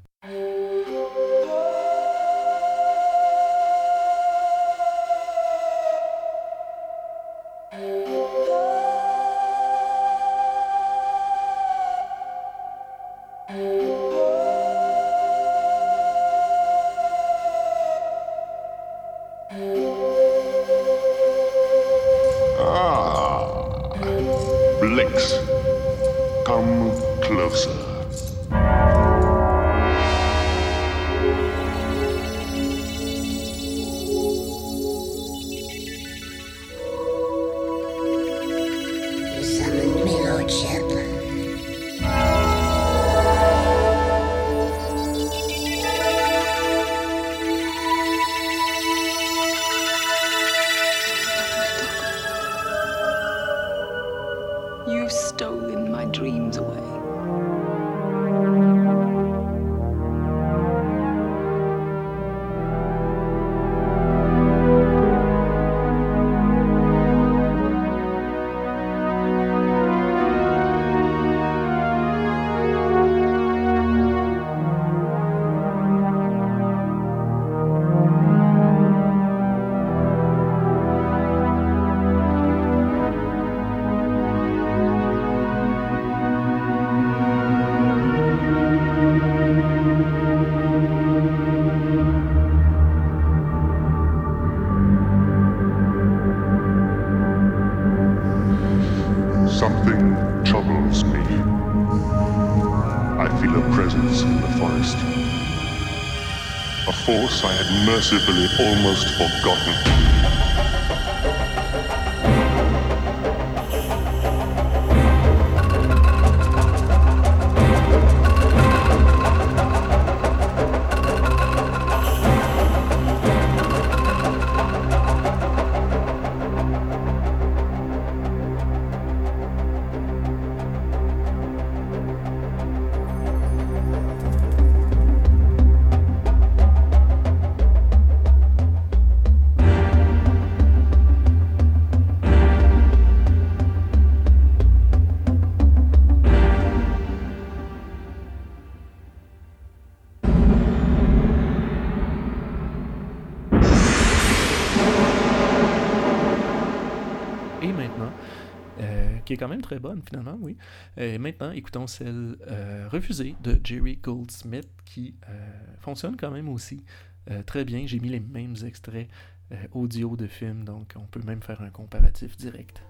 Speaker 8: Mercifully almost forgotten.
Speaker 1: Quand même très bonne finalement, oui. Et maintenant, écoutons celle euh, refusée de Jerry Goldsmith qui euh, fonctionne quand même aussi euh, très bien. J'ai mis les mêmes extraits audio de films, donc on peut même faire un comparatif direct.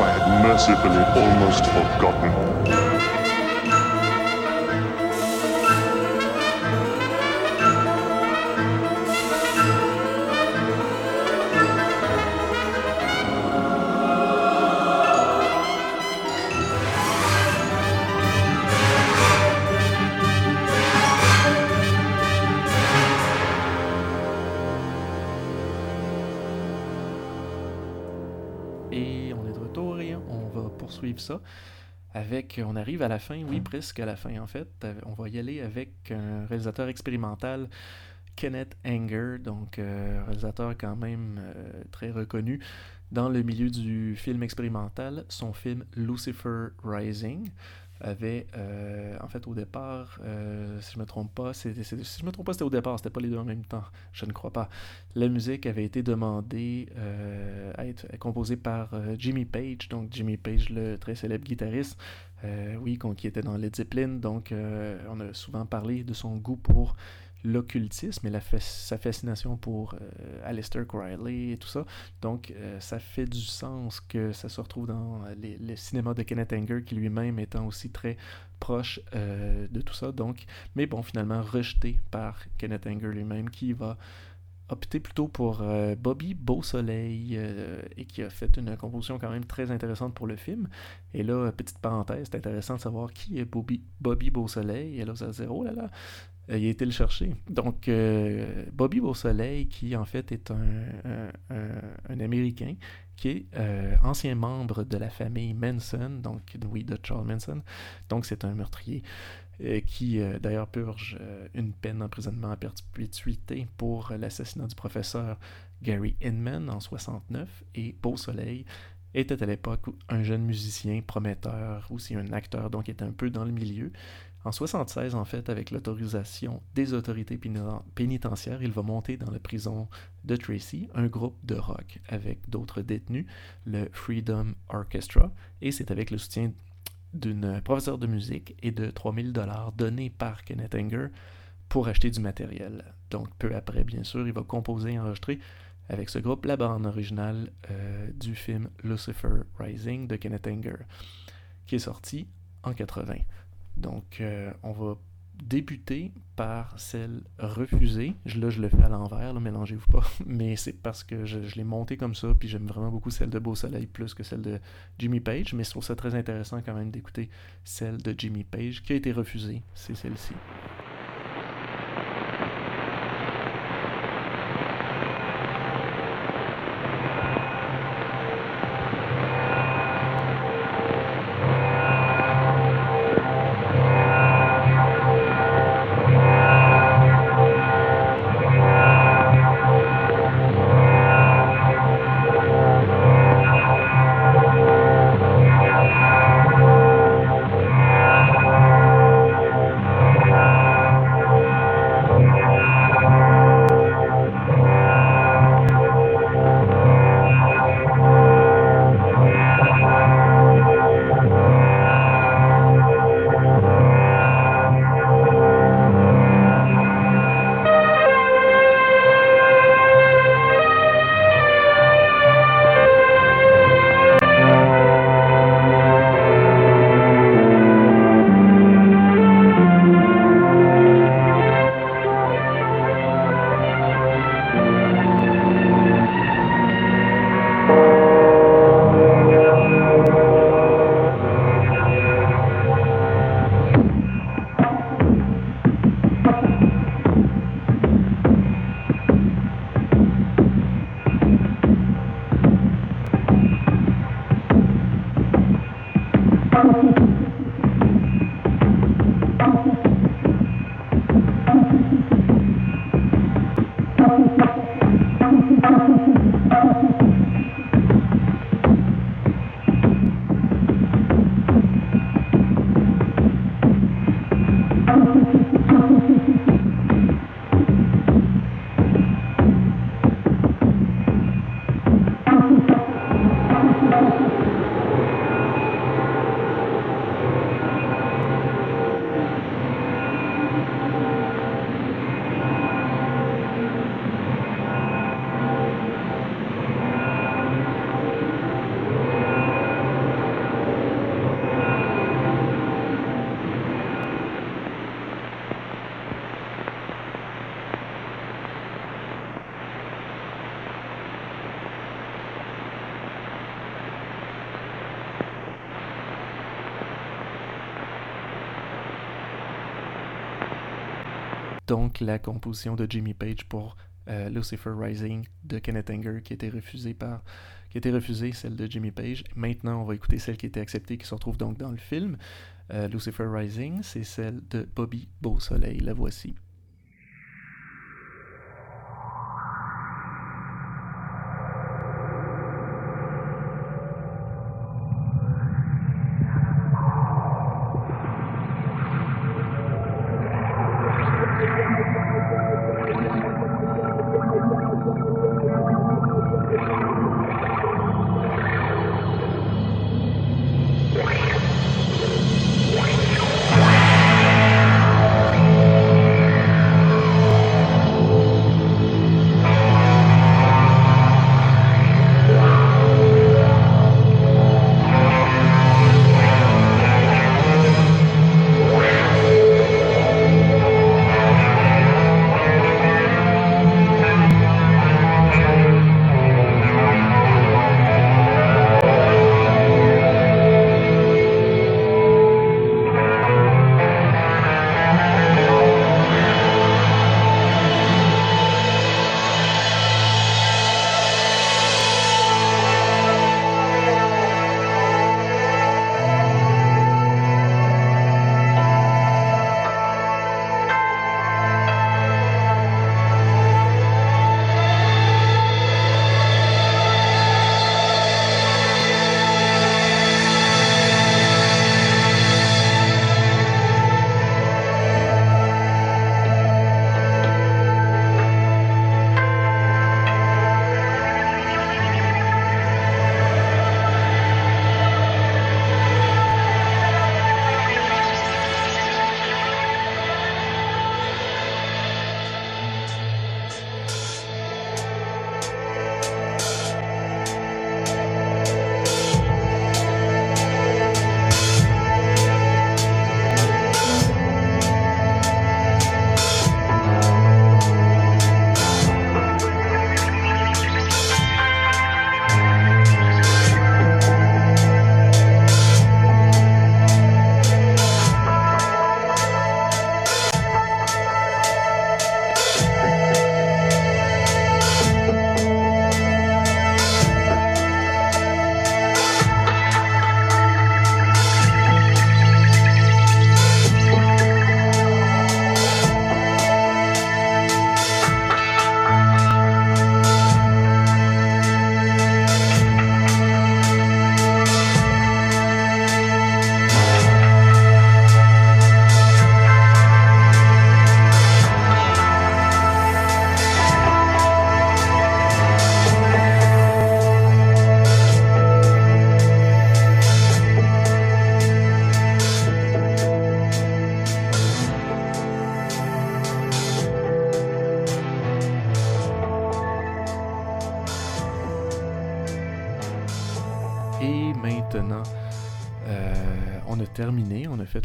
Speaker 8: I had mercifully almost forgotten.
Speaker 1: On arrive à la fin, oui, presque à la fin en fait. On va y aller avec un réalisateur expérimental, Kenneth Anger, donc euh, réalisateur quand même euh, très reconnu dans le milieu du film expérimental. Son film Lucifer Rising avait, euh, en fait, au départ, euh, si je me trompe pas, si je me trompe pas, c'était au départ, c'était pas les deux en même temps, je ne crois pas. La musique avait été demandée euh, à être composée par euh, Jimmy Page, donc Jimmy Page, le très célèbre guitariste, euh, oui, qu'on- qui était dans Led Zeppelin, donc euh, on a souvent parlé de son goût pour l'occultisme et la sa fascination pour euh, Aleister Crowley et tout ça. Donc, euh, ça fait du sens que ça se retrouve dans euh, les- le cinéma de Kenneth Anger, qui lui-même étant aussi très proche euh, de tout ça. Donc, mais bon, finalement rejeté par Kenneth Anger lui-même, qui va opter plutôt pour euh, Bobby Beausoleil euh, et qui a fait une composition quand même très intéressante pour le film. Et là, petite parenthèse, c'est intéressant de savoir qui est Bobby, Bobby Beausoleil. Et là, vous allez dire, oh là là, euh, il a été le chercher. Donc, euh, Bobby Beausoleil, qui en fait est un, Américain, qui est euh, ancien membre de la famille Manson, donc oui, de Charles Manson. Donc, c'est un meurtrier qui euh, d'ailleurs purge euh, une peine d'emprisonnement à perpétuité pour euh, l'assassinat du professeur Gary Inman en 69. Et Beau Soleil était à l'époque un jeune musicien prometteur, aussi un acteur, donc était un peu dans le milieu. En 76, en fait, avec l'autorisation des autorités péniten- pénitentiaires, il va monter dans la prison de Tracy un groupe de rock avec d'autres détenus, le Freedom Orchestra, et c'est avec le soutien d'une professeure de musique et de 3000 dollars donnés par Kenneth Anger pour acheter du matériel. Donc peu après, bien sûr, il va composer et enregistrer avec ce groupe la bande originale euh, du film Lucifer Rising de Kenneth Anger, qui est sorti en 80. Donc euh, on va débuter par celle refusée. Je- Là, je le fais à l'envers, mélangez-vous pas. Mais c'est parce que je, je l'ai montée comme ça, puis j'aime vraiment beaucoup celle de Beau Soleil plus que celle de Jimmy Page. Mais je trouve ça très intéressant quand même d'écouter celle de Jimmy Page qui a été refusée. C'est celle-ci. Donc la composition de Jimmy Page pour euh, Lucifer Rising de Kenneth Anger qui été refusée par qui été refusée, celle de Jimmy Page. Maintenant, on va écouter celle qui été acceptée, qui se retrouve donc dans le film. Euh, Lucifer Rising, c'est celle de Bobby Beausoleil. La voici.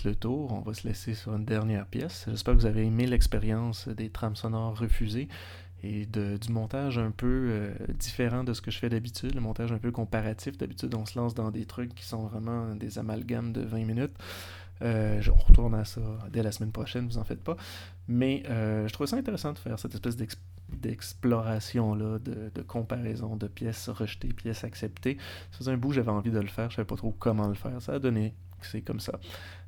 Speaker 1: Le tour. On va se laisser sur une dernière pièce. J'espère que vous avez aimé l'expérience des trames sonores refusées et du montage un peu euh, différent de ce que je fais d'habitude, le montage un peu comparatif. D'habitude, on se lance dans des trucs qui sont vraiment des amalgames de 20 minutes. Euh, on retourne à ça dès la semaine prochaine, vous en faites pas. Mais euh, je trouve ça intéressant de faire cette espèce d'exploration-là, de, comparaison de pièces rejetées, pièces acceptées. Ça faisait un bout, j'avais envie de le faire, je savais pas trop comment le faire. Ça a donné c'est comme ça.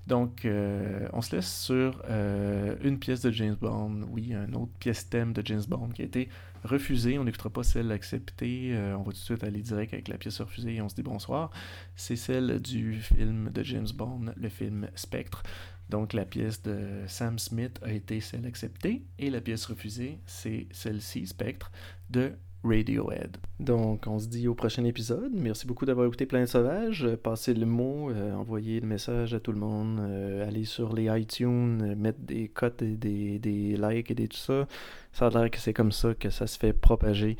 Speaker 1: Donc, euh, on se laisse sur euh, une pièce de James Bond, oui, une autre pièce thème de James Bond qui a été refusée. On n'écoutera pas celle acceptée. Euh, on va tout de suite aller direct avec la pièce refusée et on se dit bonsoir. C'est celle du film de James Bond, le film Spectre. Donc, la pièce de Sam Smith a été celle acceptée et la pièce refusée, c'est celle-ci, Spectre, de Radiohead. Donc, on se dit au prochain épisode. Merci beaucoup d'avoir écouté Planète Sauvage. Passez le mot, euh, envoyez le message à tout le monde. Euh, allez sur les iTunes, euh, mettre des cotes des, des, likes et des tout ça. Ça a l'air que c'est comme ça que ça se fait propager.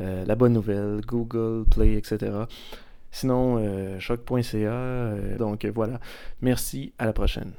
Speaker 1: la bonne nouvelle, Google, Play, etc. Sinon, choc.ca. donc voilà. Merci, à la prochaine.